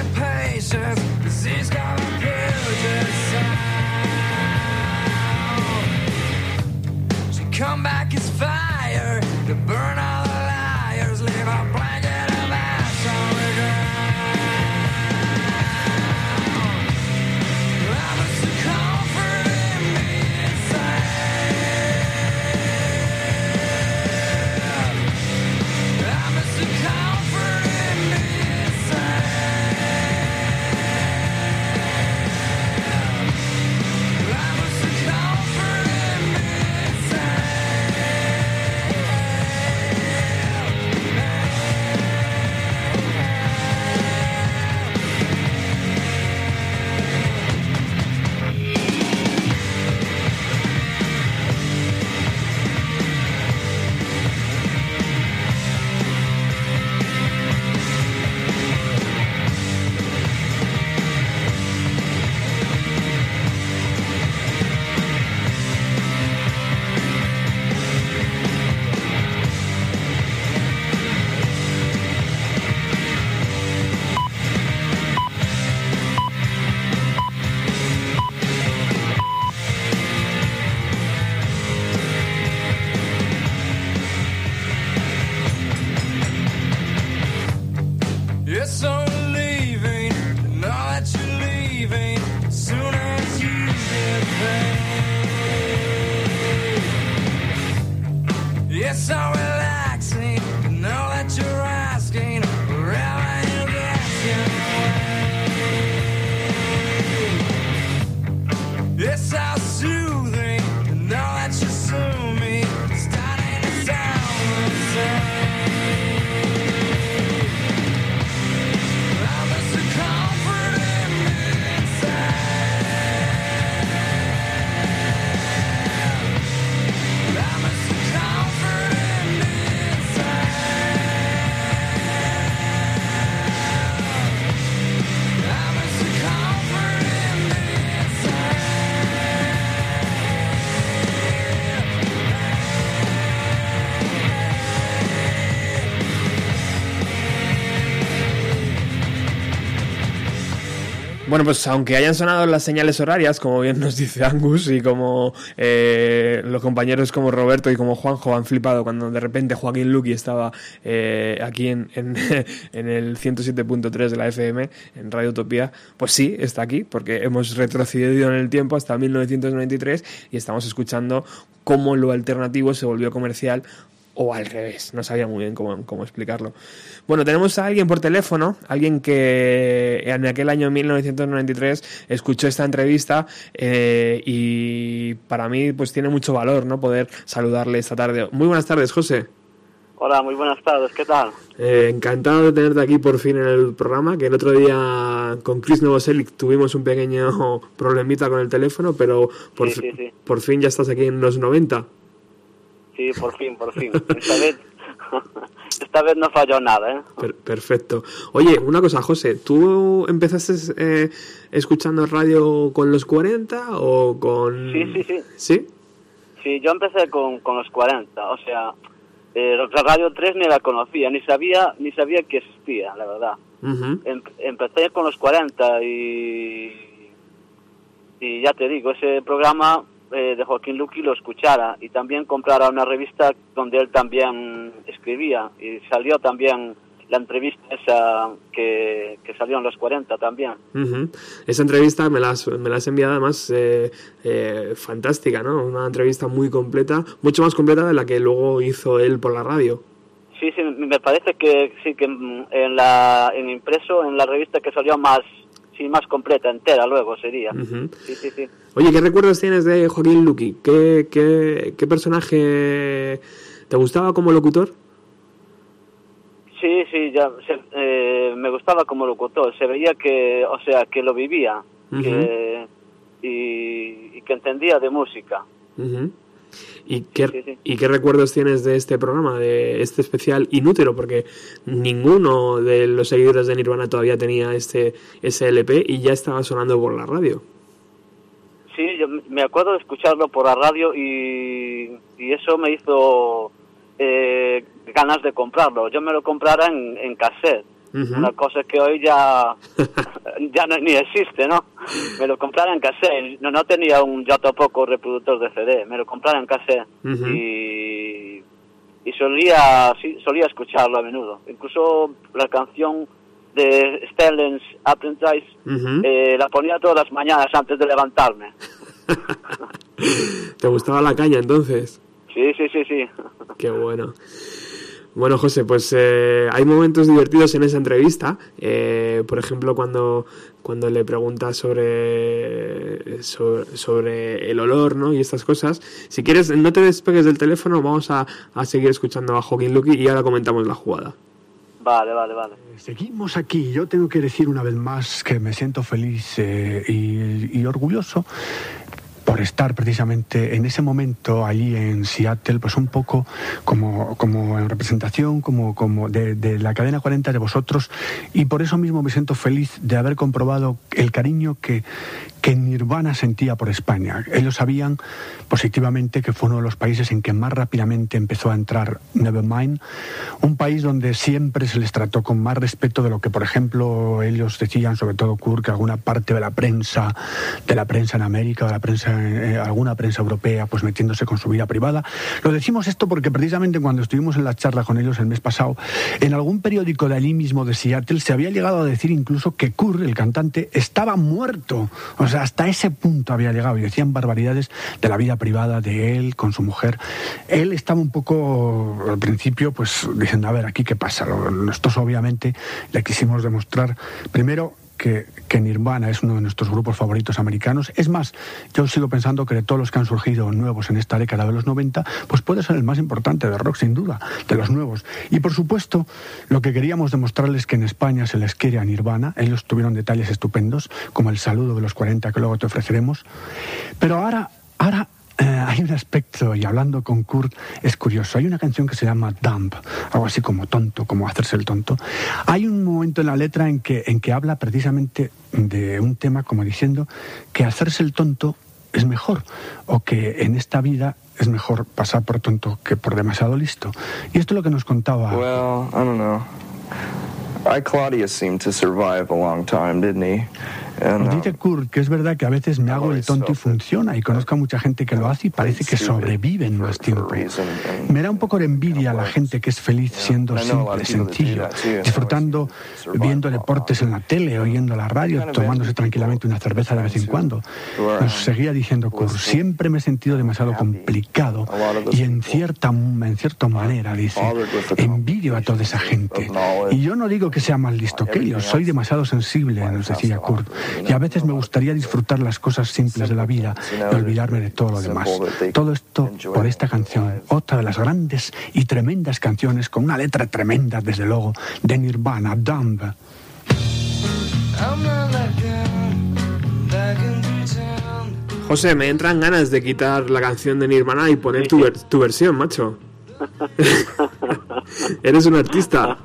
Bueno, pues aunque hayan sonado las señales horarias, como bien nos dice Angus, y como eh, los compañeros como Roberto y como Juanjo han flipado cuando de repente Joaquín Luqui estaba eh, aquí en, en, (laughs) el 107.3 de la FM, en Radio Utopía, pues sí, está aquí, porque hemos retrocedido en el tiempo hasta 1993 y estamos escuchando cómo lo alternativo se volvió comercial o al revés, no sabía muy bien cómo, cómo, explicarlo. Bueno, tenemos a alguien por teléfono, alguien que en aquel año 1993 escuchó esta entrevista eh, y para mí pues tiene mucho valor no poder saludarle esta tarde. Muy buenas tardes, José. Hola, muy buenas tardes, ¿qué tal? Eh, encantado de tenerte aquí por fin en el programa, que el otro día con Chris Novoselic tuvimos un pequeño problemita con el teléfono, pero por, sí, sí, sí. por fin ya estás aquí en los 90. Sí, por fin, por fin. Esta vez, (laughs) esta vez no falló nada, ¿eh? Per perfecto. Oye, una cosa, José, ¿tú empezaste eh, escuchando radio con los 40 o con...? Sí, sí, sí. ¿Sí? Sí, yo empecé con, con los 40, o sea, eh, Radio 3 ni la conocía, ni sabía ni sabía que existía, la verdad. Uh -huh. em empecé con los 40 y, y ya te digo, ese programa eh, de Joaquín Luqui lo escuchara y también comprara una revista donde él también escribía y salió también la entrevista esa que, que salió en los 40 también. Ujú. Esa entrevista me la has, me la has enviado además eh, eh, fantástica, ¿no? Una entrevista muy completa, mucho más completa de la que luego hizo él por la radio. Sí, sí, me parece que sí que mm, en la en impreso en la revista que salió más sí más completa entera luego sería. Ujú. Sí, sí, sí. Oye, ¿qué recuerdos tienes de Joaquín Luqui? ¿Qué, qué, qué personaje te gustaba como locutor? Sí, sí, ya se- eh, me gustaba como locutor, se veía que, o sea, que lo vivía que, y, y que entendía de música. Ujú. ¿Y qué, Sí, sí. ¿Y qué recuerdos tienes de este programa, de este especial Inútero? Porque ninguno de los seguidores de Nirvana todavía tenía este ese LP y ya estaba sonando por la radio. Sí, yo me acuerdo de escucharlo por la radio y, y eso me hizo eh, ganas de comprarlo. Yo me lo comprara en, en cassette. Ujú. Una cosa que hoy ya, (laughs) ya no, ni existe, ¿no? Me lo comprara en cassette. No, no tenía un ya tampoco reproductor de CD. Me lo comprara en cassette. Ujú. Y, y solía, sí, solía escucharlo a menudo. Incluso la canción de Stellen's Apprentice eh, la ponía todas las mañanas antes de levantarme. (laughs) ¿Te gustaba la caña entonces? Sí, sí, sí, sí. Qué bueno. Bueno, José, pues eh, hay momentos divertidos en esa entrevista. Eh, por ejemplo, cuando, cuando le preguntas sobre, sobre, sobre el olor ¿no? y estas cosas. Si quieres, no te despegues del teléfono, vamos a, a seguir escuchando a Joaquín Luqui y ahora comentamos la jugada. Vale, vale, vale. Seguimos aquí. Yo tengo que decir una vez más que me siento feliz eh, y, y orgulloso por estar precisamente en ese momento allí en Seattle, pues un poco como, como en representación como, como de, de la cadena 40 de vosotros y por eso mismo me siento feliz de haber comprobado el cariño que, que Nirvana sentía por España. Ellos sabían positivamente que fue uno de los países en que más rápidamente empezó a entrar Nevermind, un país donde siempre se les trató con más respeto de lo que, por ejemplo, ellos decían, sobre todo Kurt, que alguna parte de la prensa, de la prensa en América, de la prensa, eh, alguna prensa europea, pues metiéndose con su vida privada. Lo decimos esto porque precisamente cuando estuvimos en la charla con ellos el mes pasado, en algún periódico de allí mismo de Seattle se había llegado a decir incluso que Kurt, el cantante, estaba muerto. O sea, hasta ese punto había llegado y decían barbaridades de la vida privada de él con su mujer. Él estaba un poco al principio, pues diciendo, a ver, aquí qué pasa. Nosotros obviamente le quisimos demostrar primero que, Nirvana es uno de nuestros grupos favoritos americanos. Es más, yo sigo pensando que de todos los que han surgido nuevos en esta década de los 90, pues puede ser el más importante de rock, sin duda, de los nuevos. Y por supuesto, lo que queríamos demostrarles es que en España se les quiere a Nirvana. Ellos tuvieron detalles estupendos, como el saludo de los 40 que luego te ofreceremos. Pero ahora, ahora eh, hay un aspecto, y hablando con Kurt, es curioso. Hay una canción que se llama Dump, algo así como tonto, como hacerse el tonto. Hay un momento en la letra en que, en que habla precisamente de un tema como diciendo que hacerse el tonto es mejor, o que en esta vida es mejor pasar por tonto que por demasiado listo. Y esto es lo que nos contaba. Well, I don't know. I Claudius seemed to survive a long time, didn't he? Um, Dice Kurt que es verdad que a veces me hago el tonto y funciona y conozco a mucha gente que lo hace y parece que sobreviven más tiempo. Me da un poco de envidia a la gente que es feliz siendo simple, sencillo, disfrutando, viendo deportes en la tele, oyendo la radio, tomándose tranquilamente una cerveza de vez en cuando. Nos seguía diciendo Kurt, siempre me he sentido demasiado complicado y en cierta, en cierta manera, dice, envidio a toda esa gente. Y yo no digo que sea más listo que ellos, soy demasiado sensible, nos decía Kurt. Y a veces me gustaría disfrutar las cosas simples de la vida y olvidarme de todo lo demás. Todo esto por esta canción, otra de las grandes y tremendas canciones, con una letra tremenda, desde luego, de Nirvana, Dumb. José, me entran ganas de quitar la canción de Nirvana y poner tu, ver- tu versión, macho. (laughs) (laughs) Eres un artista.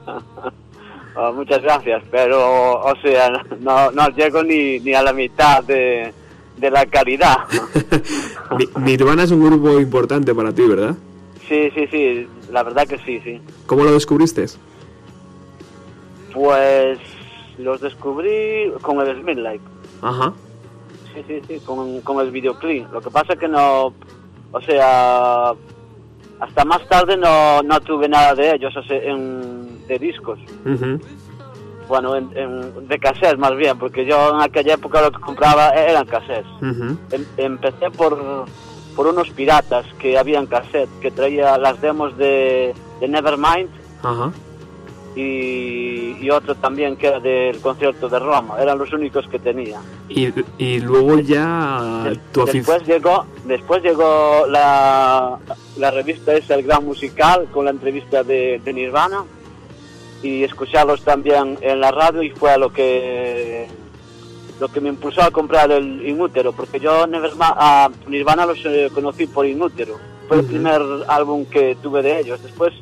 Ah, muchas gracias, pero, o sea, no, no llego ni, ni a la mitad de, de la calidad. (laughs) Ni- Nirvana es un grupo importante para ti, ¿verdad? Sí, sí, sí, la verdad que sí, sí. ¿Cómo lo descubriste? Pues los descubrí con el Smith Like. Ajá. Sí, sí, sí, con, con el videoclip. Lo que pasa es que no, o sea, hasta más tarde no, no tuve nada de ellos o sea, en, de discos. Bueno, en, en- de cassettes más bien, porque yo en aquella época lo que compraba eran cassettes. Em- empecé por, por unos piratas que habían cassette, que traía las demos de, de Nevermind y, y otro también que era del concierto de Roma. Eran los únicos que tenía. Y, y luego ya De- tu afición. después llegó, después llegó la, la revista esa, El Gran Musical, con la entrevista de, de Nirvana y escucharlos también en la radio y fue a lo que lo que me impulsó a comprar el Inútero, porque yo Neverma- a Nirvana los eh, conocí por Inútero. Fue el primer álbum que tuve de ellos. Después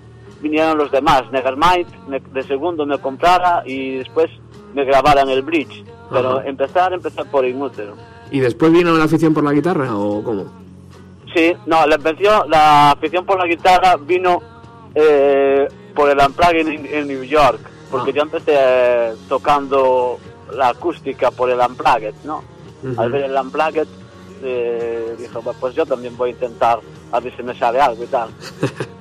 vinieron los demás. Nevermind, me- de segundo me comprara y después me grabaran el Bridge. Pero empezar, empezar por Inútero. ¿Y después vino la afición por la guitarra o cómo? Sí, no, la afición, la afición por la guitarra vino eh, por el Unplugged en, en New York, porque Ah. yo empecé eh, tocando la acústica por el Unplugged, ¿no? Ujú. Al ver el Unplugged, eh, "Bueno, pues yo también voy a intentar a ver si me sale algo y tal. (laughs)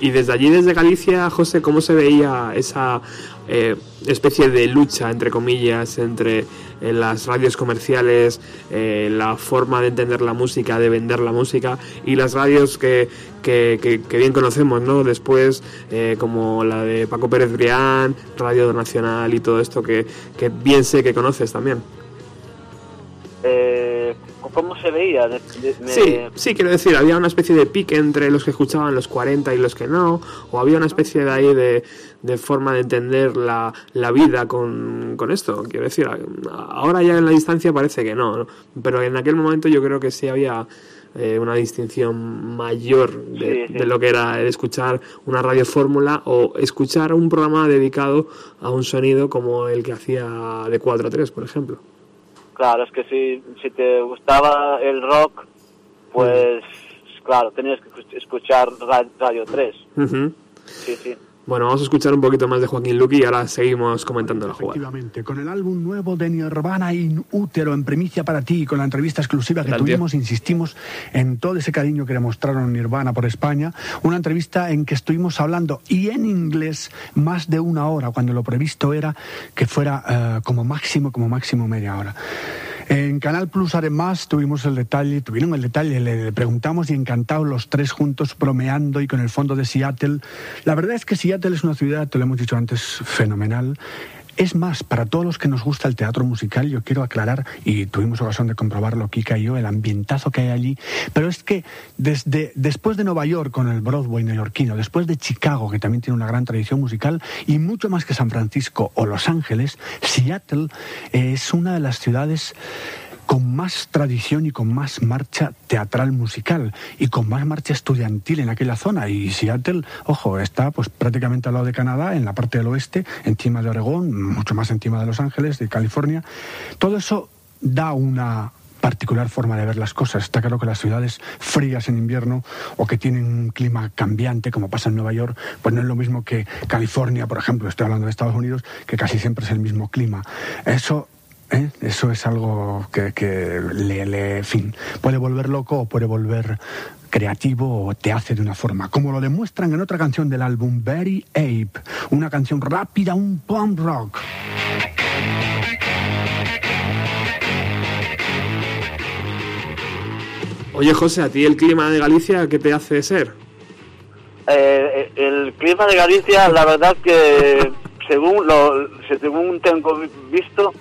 Y desde allí, desde Galicia, José, ¿cómo se veía esa eh, especie de lucha, entre comillas, entre eh, las radios comerciales, eh, la forma de entender la música, de vender la música, y las radios que, que, que- que bien conocemos, ¿no? Después, eh, como la de Paco Pérez Brián, Radio Nacional y todo esto que, que bien sé que conoces también. Eh, ¿Cómo se veía? De- de- me- Sí, sí, quiero decir, había una especie de pique entre los que escuchaban los 40 y los que no, o había una especie de ahí de, de forma de entender la, la vida con, con esto. Quiero decir, ahora ya en la distancia parece que no, ¿no? pero en aquel momento yo creo que sí había eh, una distinción mayor de, Sí, sí. de lo que era el escuchar una radio fórmula o escuchar un programa dedicado a un sonido como el que hacía de 4 a 3, por ejemplo. Claro, es que si, si te gustaba el rock, pues claro, tenías que escuchar Ra- Radio 3. Ujú. Sí, sí. Bueno, vamos a escuchar un poquito más de Joaquín Luqui y ahora seguimos comentando la jugada. Efectivamente, con el álbum nuevo de Nirvana In Útero en primicia para ti, con la entrevista exclusiva que Tal, tío. tuvimos, insistimos en todo ese cariño que demostraron Nirvana por España, una entrevista en que estuvimos hablando y en inglés más de una hora, cuando lo previsto era que fuera eh, como máximo, como máximo media hora. En Canal Plus además tuvimos el detalle, tuvieron el detalle, le preguntamos y encantados los tres juntos bromeando y con el fondo de Seattle. La verdad es que Seattle es una ciudad, te lo hemos dicho antes, fenomenal. Es más, para todos los que nos gusta el teatro musical, yo quiero aclarar, y tuvimos ocasión de comprobarlo Kika y yo, el ambientazo que hay allí, pero es que desde después de Nueva York con el Broadway neoyorquino, después de Chicago, que también tiene una gran tradición musical, y mucho más que San Francisco o Los Ángeles, Seattle eh, es una de las ciudades con más tradición y con más marcha teatral musical y con más marcha estudiantil en aquella zona. Y Seattle, ojo, está pues prácticamente al lado de Canadá, en la parte del oeste, encima de Oregón, mucho más encima de Los Ángeles, de California. Todo eso da una particular forma de ver las cosas. Está claro que las ciudades frías en invierno o que tienen un clima cambiante, como pasa en Nueva York, pues no es lo mismo que California, por ejemplo, estoy hablando de Estados Unidos, que casi siempre es el mismo clima. Eso ¿eh? Eso es algo que, que le, le- fin, puede volver loco o puede volver creativo o te hace de una forma, como lo demuestran en otra canción del álbum, Very Ape, una canción rápida, un punk rock. Oye, José, ¿a ti el clima de Galicia qué te hace ser? Eh, el clima de Galicia, la verdad que según lo según tengo vi- visto,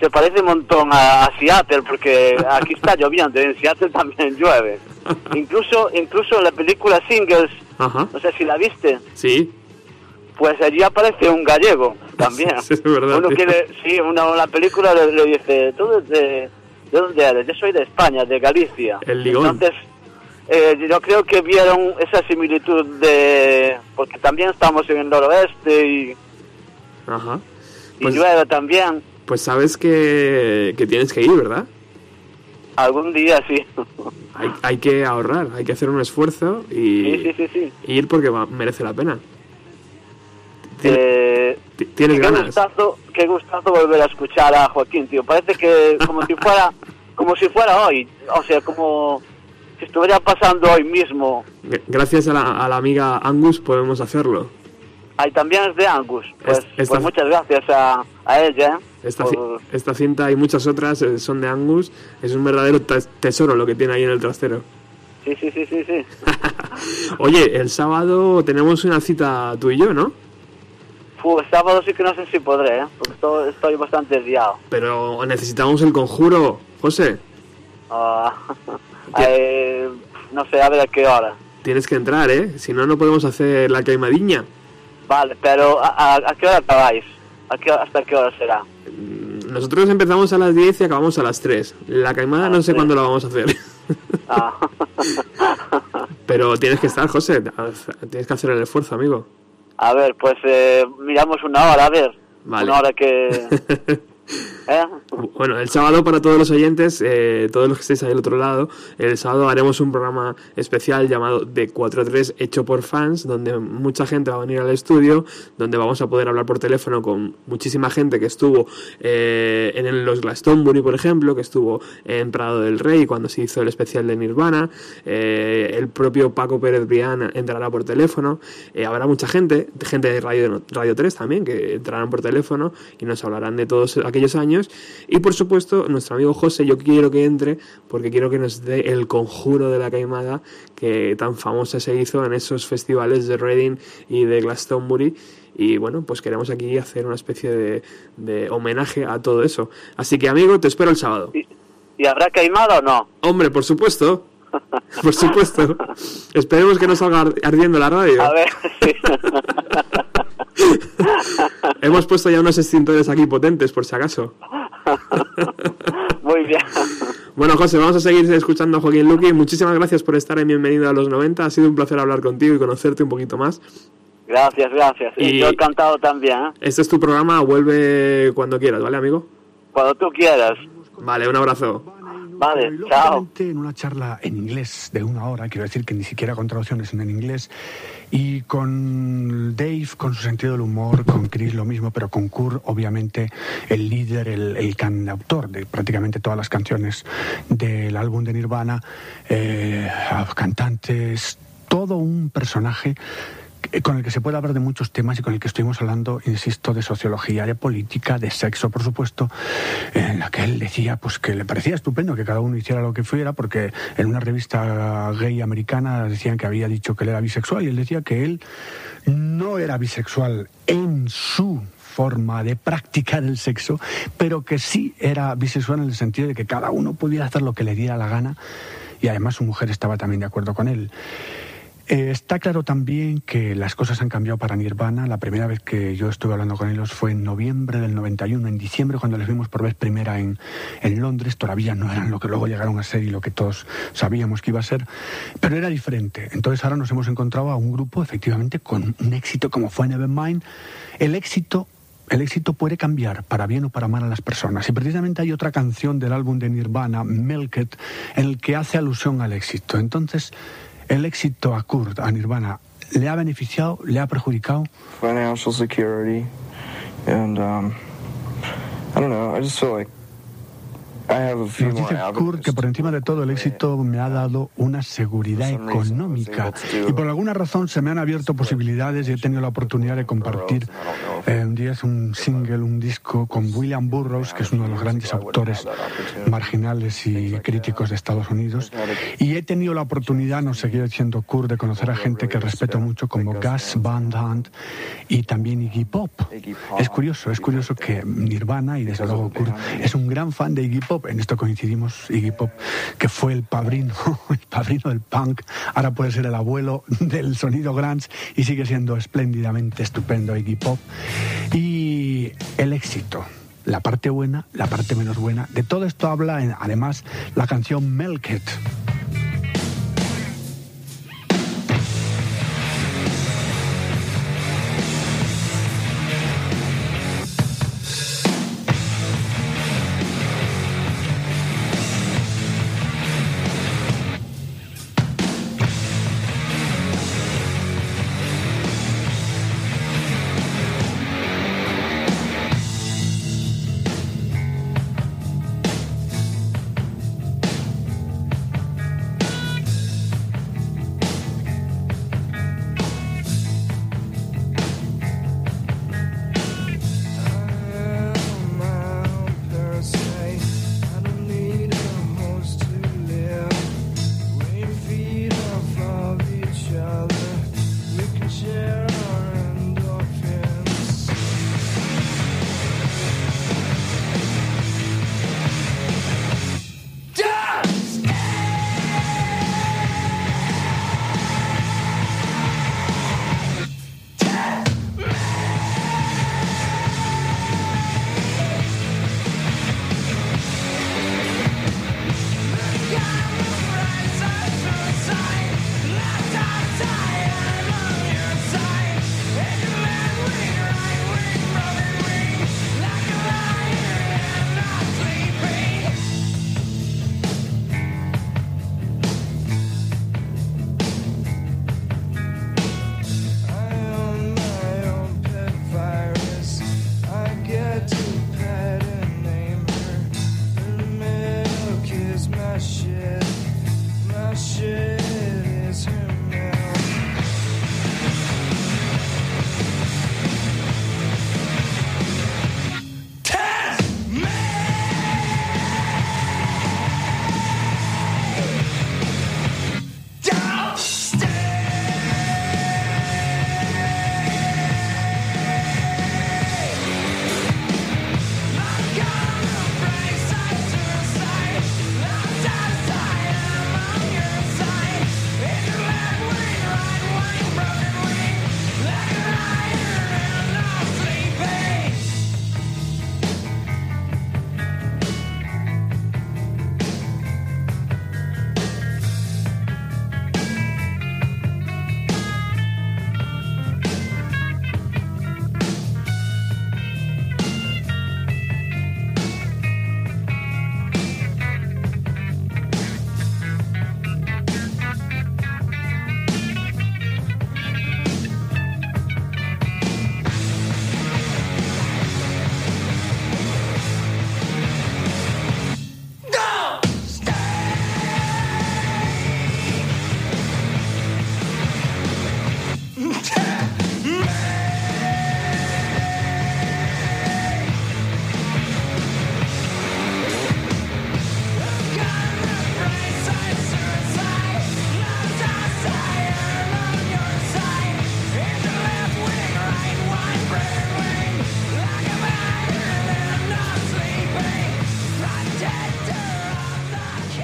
se parece un montón a, a Seattle, porque aquí está lloviendo, y en Seattle también llueve. (laughs) Incluso, incluso en la película Singles, Ajá. no sé si la viste, Sí, pues allí aparece un gallego también. (laughs) Sí, es verdad, Uno tío. quiere, sí, en la película le, le dice, ¿tú de, de dónde eres? Yo soy de España, de Galicia. El ligón. Entonces, eh, yo creo que vieron esa similitud de... Porque también estamos en el noroeste y, ajá. y Pues, llueve también. Pues sabes que, que tienes que ir, ¿verdad? Algún día sí. Hay, hay que ahorrar, hay que hacer un esfuerzo y Sí, sí, sí, sí. y ir porque va- merece la pena. Tien- Eh, ti- ¿Tienes un ganas? qué gustazo volver a escuchar a Joaquín, tío. Parece que como si fuera, como si fuera hoy, o sea, como si estuviera pasando hoy mismo. Gracias a la, a la amiga Angus podemos hacerlo. Ahí también es de Angus. Pues, esta- pues muchas gracias a, a ella. ¿eh? Esta, por- esta cinta y muchas otras eh, son de Angus. Es un verdadero tes- tesoro lo que tiene ahí en el trastero. Sí, sí, sí, sí, sí. (laughs) Oye, el sábado tenemos una cita tú y yo, ¿no? El sábado sí que no sé si podré, ¿eh? porque estoy, estoy bastante liado. Pero necesitamos el conjuro, José. Ah, (laughs) eh, no sé, a ver a qué hora. Tienes que entrar, ¿eh? Si no, no podemos hacer la queimadiña. Vale, pero ¿a, qué hora acabáis? ¿A qué, ¿Hasta qué hora será? Nosotros empezamos a las 10 y acabamos a las 3. La caimada no sé cuándo la vamos a hacer. Ah, (laughs) Pero tienes que estar, José. Tienes que hacer el esfuerzo, amigo. a ver, pues eh, miramos una hora, a ver. Vale. Una hora que... (laughs) Bueno, el sábado para todos los oyentes, eh, todos los que estéis ahí al otro lado, el sábado haremos un programa especial llamado D43 hecho por fans, donde mucha gente va a venir al estudio, donde vamos a poder hablar por teléfono con muchísima gente que estuvo eh, en los Glastonbury, por ejemplo, que estuvo en Prado del Rey cuando se hizo el especial de Nirvana, eh, el propio Paco Pérez Brián entrará por teléfono, eh, habrá mucha gente, gente de Radio, Radio 3 también, que entrarán por teléfono y nos hablarán de todos aquellos años. Y por supuesto, nuestro amigo José, yo quiero que entre porque quiero que nos dé el conjuro de la caimada que tan famosa se hizo en esos festivales de Reading y de Glastonbury. Y bueno, pues queremos aquí hacer una especie de, de homenaje a todo eso. Así que amigo, te espero el sábado. ¿Y habrá caimada o no? Hombre, por supuesto. Por supuesto. (laughs) Esperemos que no salga ar- ardiendo la radio. A ver, sí. (laughs) (laughs) Hemos puesto ya unos extintores aquí potentes, por si acaso. (laughs) Muy bien. Bueno, José, vamos a seguir escuchando a Joaquín Luqui. Muchísimas gracias por estar en Bienvenido a los 90. Ha sido un placer hablar contigo y conocerte un poquito más. Gracias, gracias. Y Y- yo encantado también, ¿eh? Este es tu programa, vuelve cuando quieras, ¿vale, amigo? Cuando tú quieras. Vale, un abrazo. Vale, chao. en una charla en inglés de una hora, quiero decir que ni siquiera con traducciones en inglés, y con Dave con su sentido del humor, con Chris lo mismo, pero con Kurt obviamente el líder, el, el cantautor de prácticamente todas las canciones del álbum de Nirvana, eh, cantantes, todo un personaje con el que se puede hablar de muchos temas y con el que estuvimos hablando, insisto, de sociología, de política, de sexo, por supuesto, en la que él decía pues que le parecía estupendo que cada uno hiciera lo que fuera, porque en una revista gay americana decían que había dicho que él era bisexual y él decía que él no era bisexual en su forma de practicar el sexo, pero que sí era bisexual en el sentido de que cada uno pudiera hacer lo que le diera la gana y además su mujer estaba también de acuerdo con él. Eh, está claro también que las cosas han cambiado para Nirvana. La primera vez que yo estuve hablando con ellos fue en noviembre del 91, en diciembre, cuando les vimos por vez primera en, en Londres. Todavía no eran lo que luego llegaron a ser y lo que todos sabíamos que iba a ser, pero era diferente. Entonces ahora nos hemos encontrado a un grupo efectivamente con un éxito como fue Nevermind. El éxito el éxito puede cambiar para bien o para mal a las personas. Y precisamente hay otra canción del álbum de Nirvana, Milk It, en el que hace alusión al éxito. Entonces, el éxito a Kurt, a Nirvana, ¿le ha beneficiado, le ha perjudicado? financial security, and um, I don't know. I just feel like Nos dice. Kurt que por encima de todo el éxito me ha dado una seguridad económica y por alguna razón se me han abierto posibilidades y he tenido la oportunidad de compartir un día un single, un disco con William Burroughs, que es uno de los grandes autores marginales y críticos de Estados Unidos y he tenido la oportunidad, nos seguía diciendo Kurt, de conocer a gente que respeto mucho como Gus Van Sant y también Iggy Pop. Es curioso, es curioso que Nirvana y desde luego Kurt es un gran fan de Iggy Pop. En esto coincidimos, Iggy Pop, que fue el padrino, (laughs) el padrino del punk, ahora puede ser el abuelo del sonido grunge y sigue siendo espléndidamente estupendo Iggy Pop. Y el éxito. La parte buena, la parte menos buena. De todo esto habla además la canción Milk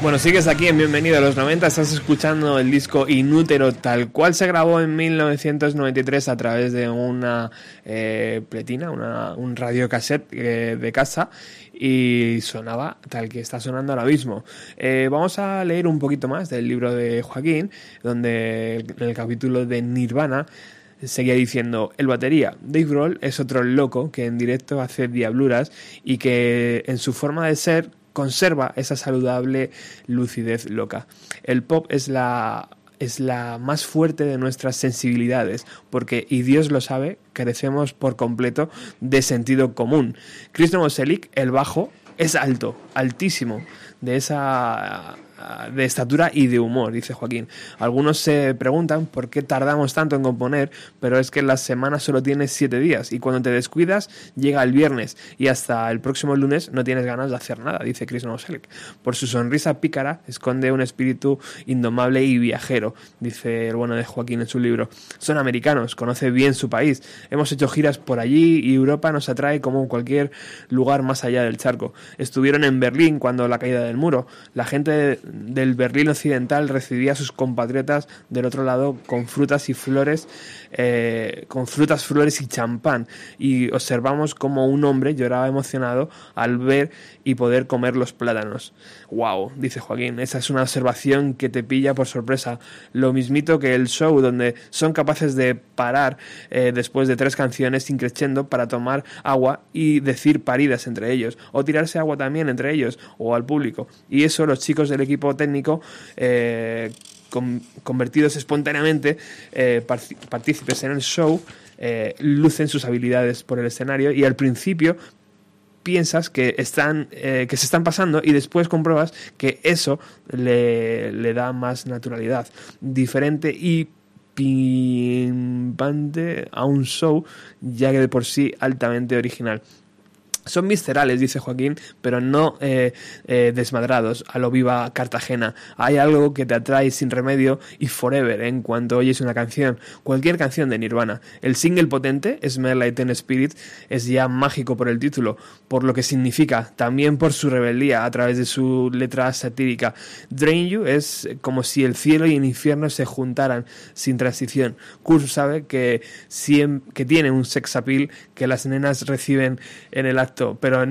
Bueno, sigues aquí en Bienvenido a los 90, estás escuchando el disco Inútero tal cual se grabó en 1993 a través de una eh, pletina, una, un radiocassette eh, de casa y sonaba tal que está sonando ahora mismo. Eh, vamos a leer un poquito más del libro de Joaquín, donde en el capítulo de Nirvana seguía diciendo, el batería, Dave Grohl es otro loco que en directo hace diabluras y que en su forma de ser conserva esa saludable lucidez loca. El pop es la es la más fuerte de nuestras sensibilidades, porque, y Dios lo sabe, carecemos por completo de sentido común. Chris Novoselic, el bajo, es alto, altísimo, de esa de estatura y de humor, dice Joaquín. Algunos se preguntan por qué tardamos tanto en componer, pero es que la semana solo tiene siete días y cuando te descuidas llega el viernes y hasta el próximo lunes no tienes ganas de hacer nada, dice Chris Novoselic. Por su sonrisa pícara esconde un espíritu indomable y viajero, dice el bueno de Joaquín en su libro. Son americanos, conoce bien su país, hemos hecho giras por allí y Europa nos atrae como cualquier lugar más allá del charco. Estuvieron en Berlín cuando la caída del muro. La gente del Berlín Occidental recibía a sus compatriotas del otro lado con frutas y flores, eh, con frutas, flores y champán. Y observamos como un hombre lloraba emocionado al ver y poder comer los plátanos. ¡Wow! Dice Joaquín, esa es una observación que te pilla por sorpresa. Lo mismito que el show donde son capaces de parar eh, después de tres canciones increciendo para tomar agua y decir paridas entre ellos, o tirarse agua también entre ellos o al público. Y eso los chicos del equipo técnico eh, con- convertidos espontáneamente eh, partícipes en el show eh, lucen sus habilidades por el escenario y al principio piensas que están eh, que se están pasando y después compruebas que eso le, le da más naturalidad. Diferente y pimpante a un show ya que de por sí altamente original son viscerales, dice Joaquín, pero no eh, eh, desmadrados, a lo viva Cartagena. Hay algo que te atrae sin remedio y forever en cuanto oyes una canción, cualquier canción de Nirvana. El single potente, Smell Like Teen Spirit, es ya mágico por el título, por lo que significa, también por su rebeldía a través de su letra satírica. Drain You es como si el cielo y el infierno se juntaran sin transición. Kurt sabe que, que tiene un sex appeal que las nenas reciben en el acto, pero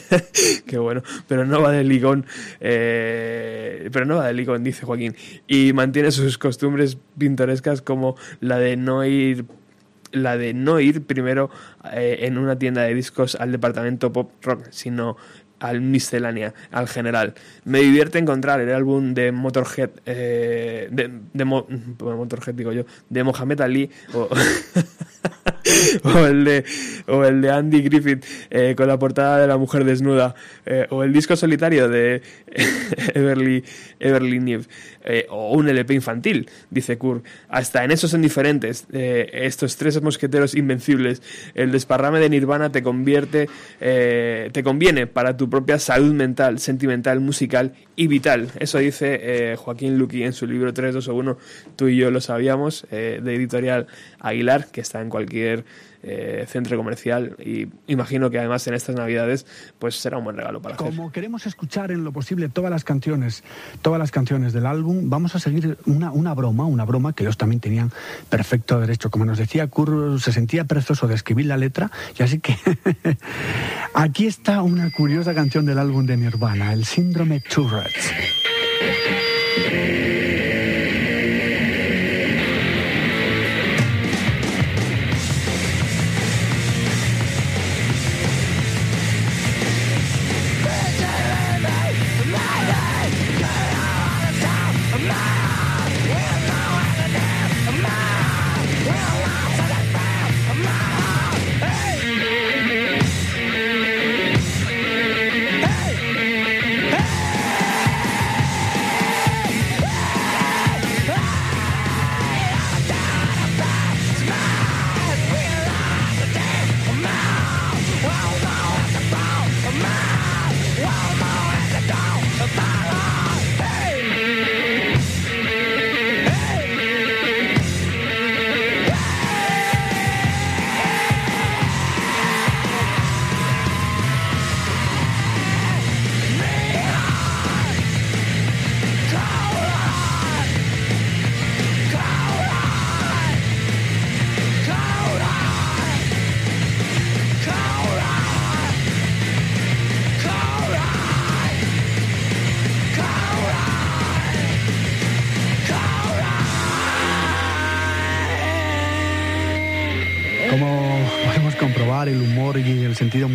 (laughs) qué bueno, pero no va de ligón, eh, pero no va de ligón, dice Joaquín, y mantiene sus costumbres pintorescas como la de no ir la de no ir primero eh, en una tienda de discos al departamento pop rock, sino al miscelánea, al general. Me divierte encontrar el álbum de Motorhead, eh, de, de Mo- Motorhead digo yo, de Mohamed Ali o, (laughs) o el de o el de Andy Griffith eh, con la portada de la mujer desnuda eh, o el disco solitario de (laughs) Everly Everly Neve eh, o un LP infantil dice Kurt. Hasta en eso son diferentes. Eh, estos tres mosqueteros invencibles el desparrame de Nirvana te convierte eh, te conviene para tu propia salud mental sentimental musical y vital. Eso dice eh, Joaquín Luqui en su libro 3, 2 o 1 tú y yo lo sabíamos eh, de editorial Aguilar que está en cualquier eh, centro comercial y imagino que además en estas navidades pues será un buen regalo para. Como queremos escuchar en lo posible todas las canciones, todas las canciones del álbum, vamos a seguir una, broma, una broma que ellos también tenían perfecto derecho. Como nos decía Kurt, se sentía perezoso de escribir la letra, y así que (laughs) aquí está una curiosa canción del álbum de Nirvana, el síndrome Tourette.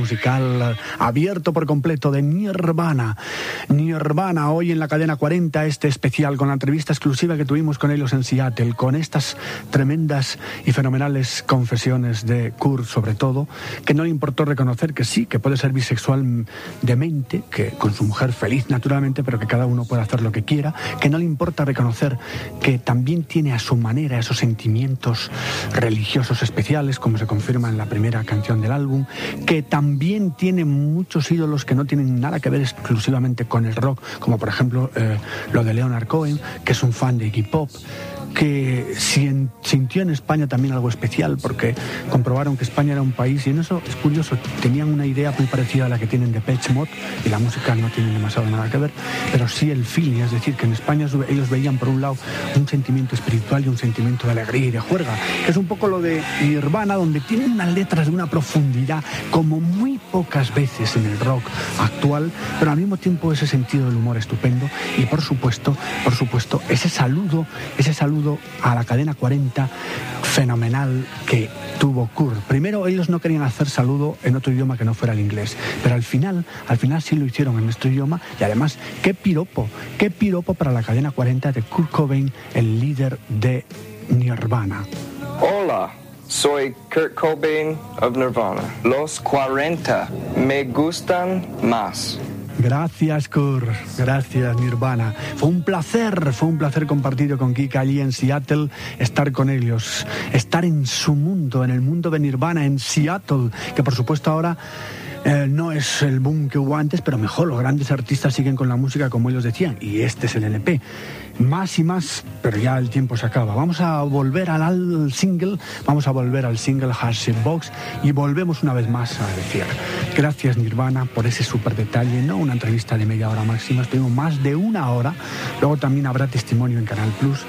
Musical abierto por completo de Nirvana. Nirvana, hoy en la cadena 40, este especial con la entrevista exclusiva que tuvimos con ellos en Seattle, con estas tremendas y fenomenales confesiones de Kurt, sobre todo, que no le importó reconocer que sí, que puede ser bisexual de mente, que con su mujer feliz naturalmente, pero que cada uno puede hacer lo que quiera, que no le importa reconocer que también tiene a su manera esos sentimientos religiosos especiales, como se confirma en la primera canción del álbum, que también tiene muchos ídolos que no tienen nada que ver exclusivamente con el rock, como por ejemplo eh, lo de Leonard Cohen, que es un fan de Iggy Pop que sintió en España también algo especial porque comprobaron que España era un país y en eso es curioso, tenían una idea muy parecida a la que tienen de Pech Mod y la música no tiene demasiado nada que ver, pero sí el feeling, es decir, que en España ellos veían por un lado un sentimiento espiritual y un sentimiento de alegría y de juerga, que es un poco lo de Nirvana, donde tienen unas letras de una profundidad como muy pocas veces en el rock actual, pero al mismo tiempo ese sentido del humor estupendo y por supuesto, por supuesto, ese saludo, ese saludo a la cadena 40 fenomenal que tuvo Kurt. Primero ellos no querían hacer saludo en otro idioma que no fuera el inglés, pero al final, al final sí lo hicieron en nuestro idioma y además qué piropo, qué piropo para la cadena 40 de Kurt Cobain, el líder de Nirvana. Hola, soy Kurt Cobain of Nirvana. Los 40 me gustan más. Gracias, Kurt. Gracias, Nirvana. Fue un placer, fue un placer compartido con Kika allí en Seattle, estar con ellos, estar en su mundo, en el mundo de Nirvana, en Seattle, que por supuesto ahora eh, no es el boom que hubo antes, pero mejor, los grandes artistas siguen con la música como ellos decían, y este es el LP. Más y más, pero ya el tiempo se acaba. Vamos a volver al, single, vamos a volver al single Hardship Box y volvemos una vez más a decir gracias Nirvana por ese súper detalle, no una entrevista de media hora máxima, estuvimos más de una hora, luego también habrá testimonio en Canal Plus,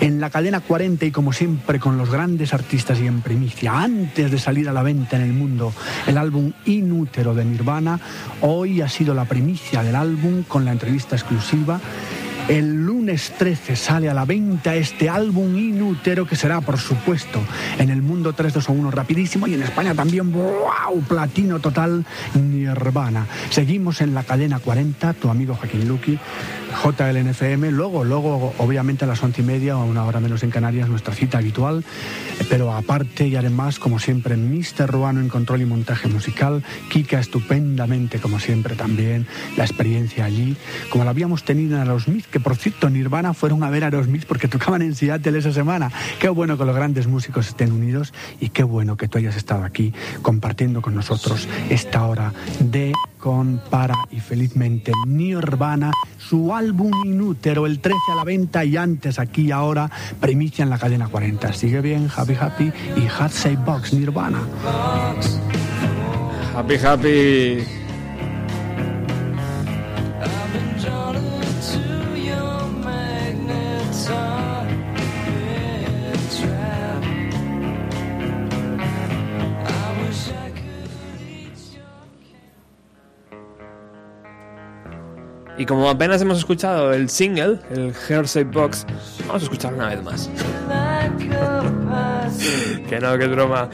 en la cadena 40 y como siempre con los grandes artistas y en primicia, antes de salir a la venta en el mundo el álbum Inútero de Nirvana, hoy ha sido la primicia del álbum con la entrevista exclusiva. El lunes 13 sale a la venta este álbum inútero que será, por supuesto, en el mundo 321 rapidísimo y en España también, wow, platino total, Nirvana. Seguimos en la cadena 40, tu amigo Joaquín Luqui, JLNFM, luego, luego, obviamente a las once y media o una hora menos en Canarias, nuestra cita habitual, pero aparte y además, como siempre, Mr. Ruano en control y montaje musical, Kika estupendamente, como siempre también, la experiencia allí, como la habíamos tenido en Aerosmith, que por cierto, Nirvana fueron a ver a Aerosmith porque tocaban en Seattle esa semana. Qué bueno que los grandes músicos estén unidos y qué bueno que tú hayas estado aquí compartiendo con nosotros esta hora de con, para y felizmente Nirvana, su álbum inútero, el 13 a la venta y antes aquí ahora, primicia en la cadena 40. Sigue bien, Happy Happy y Hot Say Box Nirvana. Happy, happy. Y como apenas hemos escuchado el single, el Hearsay Box, vamos a escucharlo una vez más. (laughs) Que no, que es broma.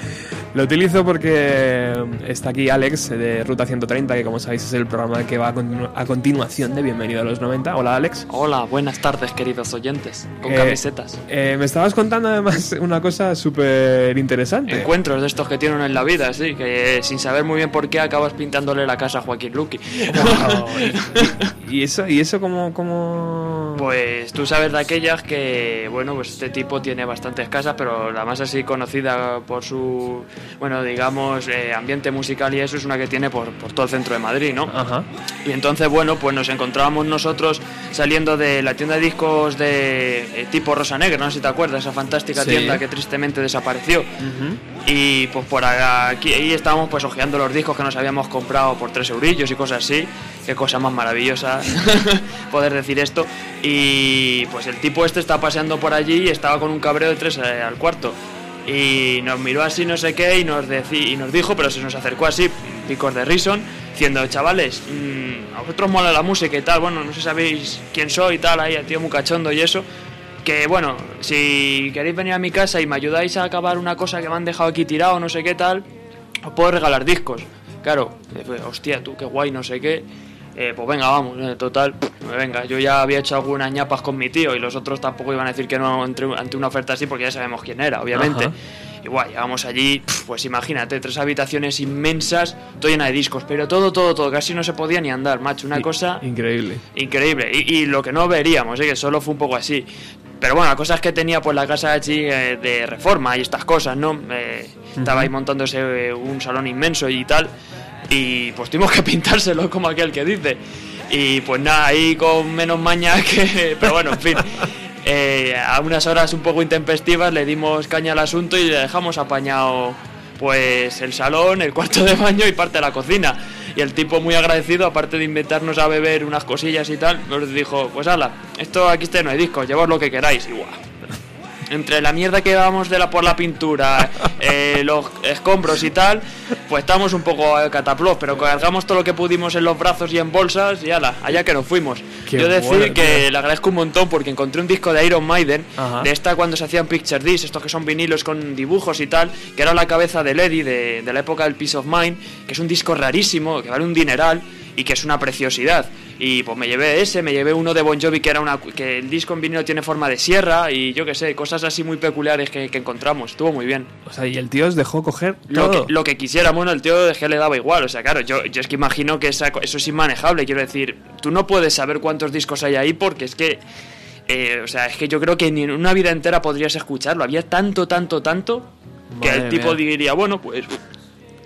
Lo utilizo porque está aquí Alex de Ruta 130, que como sabéis es el programa que va a, continu- a continuación de Bienvenido a los 90. Hola Alex. Hola, buenas tardes, queridos oyentes, con Eh, camisetas. eh, me estabas contando además una cosa súper interesante. Encuentros de estos que tienen en la vida, sí, que sin saber muy bien por qué acabas pintándole la casa a Joaquín Luqui. (laughs) ¿Y eso, y eso cómo, cómo... Pues tú sabes de aquellas que, bueno, pues este tipo tiene bastantes casas, pero la más así conocida por su, bueno, digamos, eh, ambiente musical y eso es una que tiene por, por todo el centro de Madrid, ¿no? Ajá. Y entonces, bueno, pues nos encontrábamos nosotros saliendo de la tienda de discos de eh, tipo Rosa Negra, no sé si te acuerdas, esa fantástica Sí. tienda que tristemente desapareció. Y pues por aquí ahí estábamos pues hojeando los discos que nos habíamos comprado por tres eurillos y cosas así. Qué cosa más maravillosa (laughs) poder decir esto. Y pues el tipo este estaba paseando por allí y estaba con un cabreo de tres eh, al cuarto. Y nos miró así no sé qué y nos, decí- y nos dijo, pero se nos acercó así, picos de rison, diciendo, chavales, mm, a vosotros mola la música y tal, bueno, no sé si sabéis quién soy y tal, ahí el tío muy cachondo y eso. Que bueno, si queréis venir a mi casa y me ayudáis a acabar una cosa que me han dejado aquí tirado, no sé qué tal, os puedo regalar discos. Claro, hostia, tú qué guay, no sé qué. Eh, pues venga, vamos, eh, total, pff, venga, yo ya había hecho algunas ñapas con mi tío y los otros tampoco iban a decir que no ante, ante una oferta así porque ya sabemos quién era, obviamente. Ajá. Y guay, llegamos allí, pues imagínate, tres habitaciones inmensas, todo llena de discos, pero todo, todo, todo, casi no se podía ni andar, macho, una cosa Increíble. increíble. Y, y lo que no veríamos, ¿eh? que solo fue un poco así. Pero bueno, la cosa es que tenía pues la casa allí eh, de reforma y estas cosas, ¿no? Eh, Estaba ahí montándose eh, un salón inmenso y tal. Y pues tuvimos que pintárselo como aquel que dice. Y pues nada, ahí con menos maña (laughs) que... Pero bueno, en fin. Eh, a unas horas un poco intempestivas le dimos caña al asunto y le dejamos apañado pues el salón, el cuarto de baño y parte de la cocina. Y el tipo muy agradecido, aparte de invitarnos a beber unas cosillas y tal, nos dijo, pues ala, esto aquí está no hay discos, llevaos lo que queráis. Y guau. Entre la mierda que llevábamos de la por la pintura, (laughs) eh, los escombros y tal, pues estamos un poco eh, cataplos, pero cargamos todo lo que pudimos en los brazos y en bolsas y ala, allá que nos fuimos. Qué Yo decir que tío. le agradezco un montón porque encontré un disco de Iron Maiden, Ajá. de esta cuando se hacían picture discs, estos que son vinilos con dibujos y tal, que era la cabeza de Lady de, de la época del Peace of Mind, que es un disco rarísimo, que vale un dineral y que es una preciosidad. Y pues me llevé ese, me llevé uno de Bon Jovi que era una que el disco en vinilo tiene forma de sierra y yo qué sé, cosas así muy peculiares que, que encontramos. Estuvo muy bien. O sea, y el tío os dejó coger Lo todo. que, lo que quisiera, bueno, el tío de G le daba igual. O sea, claro, yo, yo es que imagino que esa eso es inmanejable. Quiero decir, tú no puedes saber cuántos discos hay ahí porque es que. eh, o sea, es que yo creo que ni en una vida entera podrías escucharlo. Había tanto, tanto, tanto. Que Madre el tipo mía. diría, bueno, pues.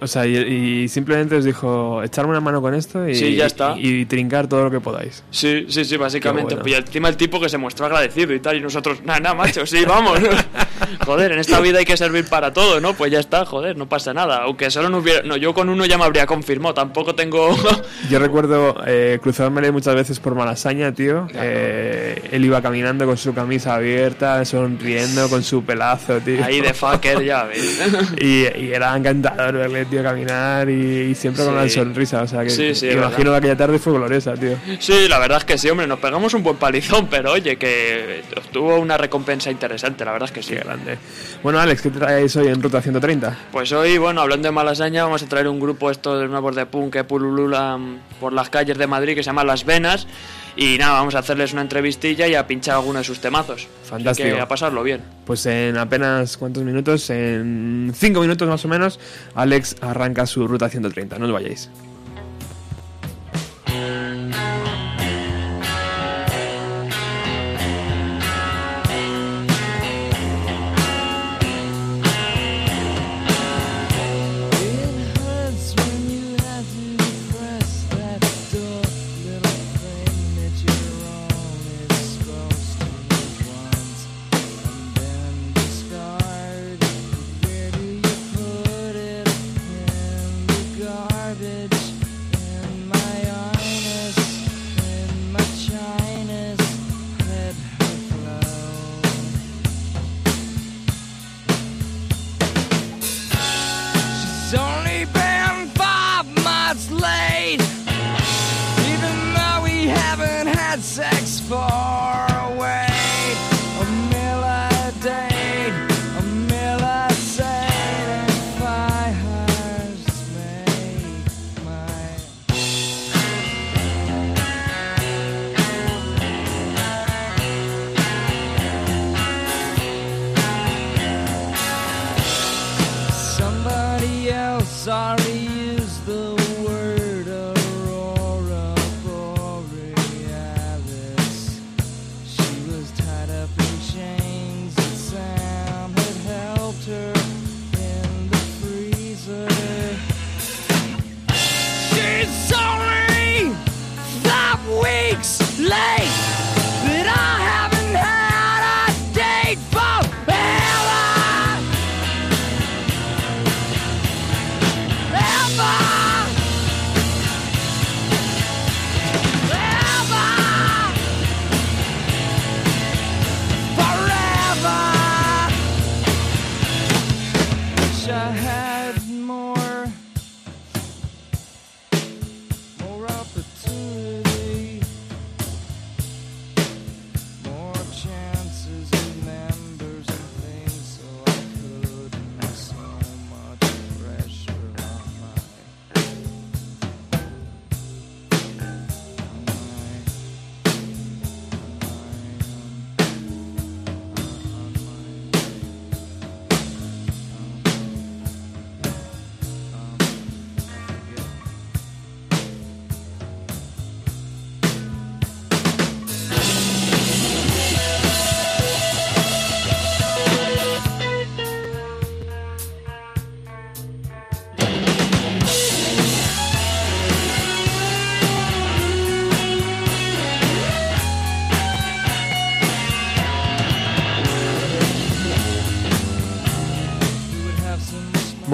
O sea, y, y simplemente os dijo, echarme una mano con esto y, Sí, ya está. y, trincar todo lo que podáis. Sí, sí, sí, básicamente. Bueno. Y encima el tipo que se mostró agradecido y tal. Y nosotros, nada, nada, macho, sí, vamos. (laughs) joder, en esta vida hay que servir para todo, ¿no? Pues ya está, joder, no pasa nada. Aunque solo no hubiera. No, yo con uno ya me habría confirmado. Tampoco tengo. (laughs) Yo recuerdo eh, cruzármele muchas veces por Malasaña, tío. Eh, él iba caminando con su camisa abierta, sonriendo, con su pelazo, tío. Ahí de fucker, ya ves. (laughs) Y, y era encantador verle, tío, caminar y, y siempre con Sí. una sonrisa. O sea, que Sí, sí, es imagino que aquella tarde fue gloriosa, tío. Sí, la verdad es que sí, hombre, nos pegamos un buen palizón, (laughs) pero oye, que obtuvo una recompensa interesante, la verdad es que sí. Qué grande. Bueno, Alex, ¿qué traes hoy en Ruta 130? Pues hoy, bueno, hablando de Malasaña, vamos a traer un grupo estos de nuevos de punk que pululan por las calles de Madrid que se llama Las Venas. Y nada, vamos a hacerles una entrevistilla y a pinchar alguno de sus temazos. Así Fantástico. que a pasarlo bien. Pues en apenas cuántos minutos, en cinco minutos más o menos, Alex arranca su Ruta 130. No os vayáis.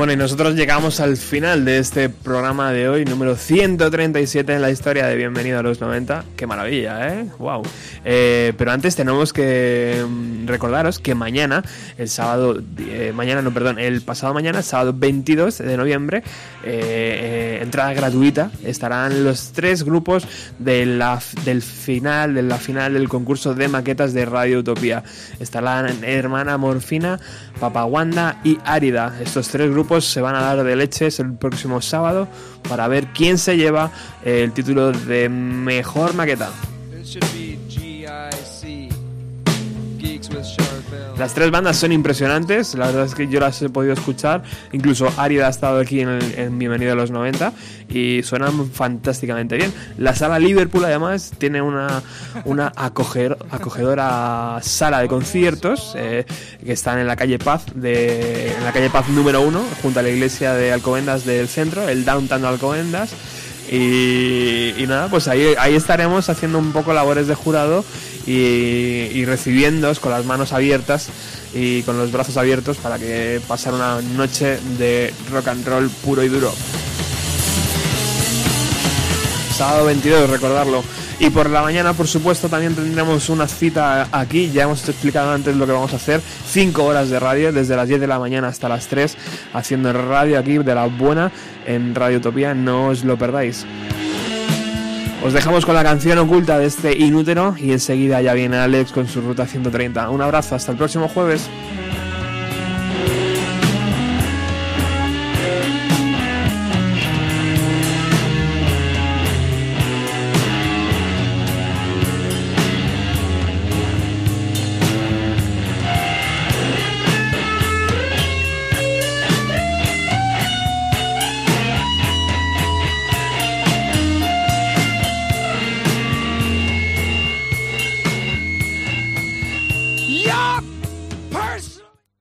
Bueno, y nosotros llegamos al final de este programa de hoy, número 137 en la historia de Bienvenido a los 90. Qué maravilla, ¿eh? ¡Wow! Eh, pero antes tenemos que mm, recordaros que mañana, el sábado, eh, mañana no, perdón, el pasado mañana, sábado 22 de noviembre, eh, entrada gratuita, estarán los tres grupos del final, de la final del concurso de maquetas de Radio Utopía. Estarán Hermana Morfina, Papaguanda y Árida. Estos tres grupos se van a dar de leches el próximo sábado para ver quién se lleva el título de mejor maqueta. Las tres bandas son impresionantes, la verdad es que yo las he podido escuchar, incluso Árida ha estado aquí en, el, en Bienvenido a los 90 y suenan fantásticamente bien. La sala Liverpool además tiene una, una acogedora sala de conciertos eh, que están en la calle Paz, en la calle Paz número 1, junto a la iglesia de Alcobendas del centro, el Downtown Alcobendas. Y, y nada, pues ahí, ahí estaremos haciendo un poco labores de jurado y, y con las manos abiertas y con los brazos abiertos para que pasar una noche de rock and roll puro y duro. Sábado 22, recordarlo. Y por la mañana, por supuesto, también tendremos una cita aquí. Ya hemos explicado antes lo que vamos a hacer. 5 horas de radio, desde las 10 de la mañana hasta las 3, haciendo radio aquí de la buena en Radio Utopía. No os lo perdáis. Os dejamos con la canción oculta de este inútero y enseguida ya viene Alex con su ruta 130. Un abrazo, hasta el próximo jueves.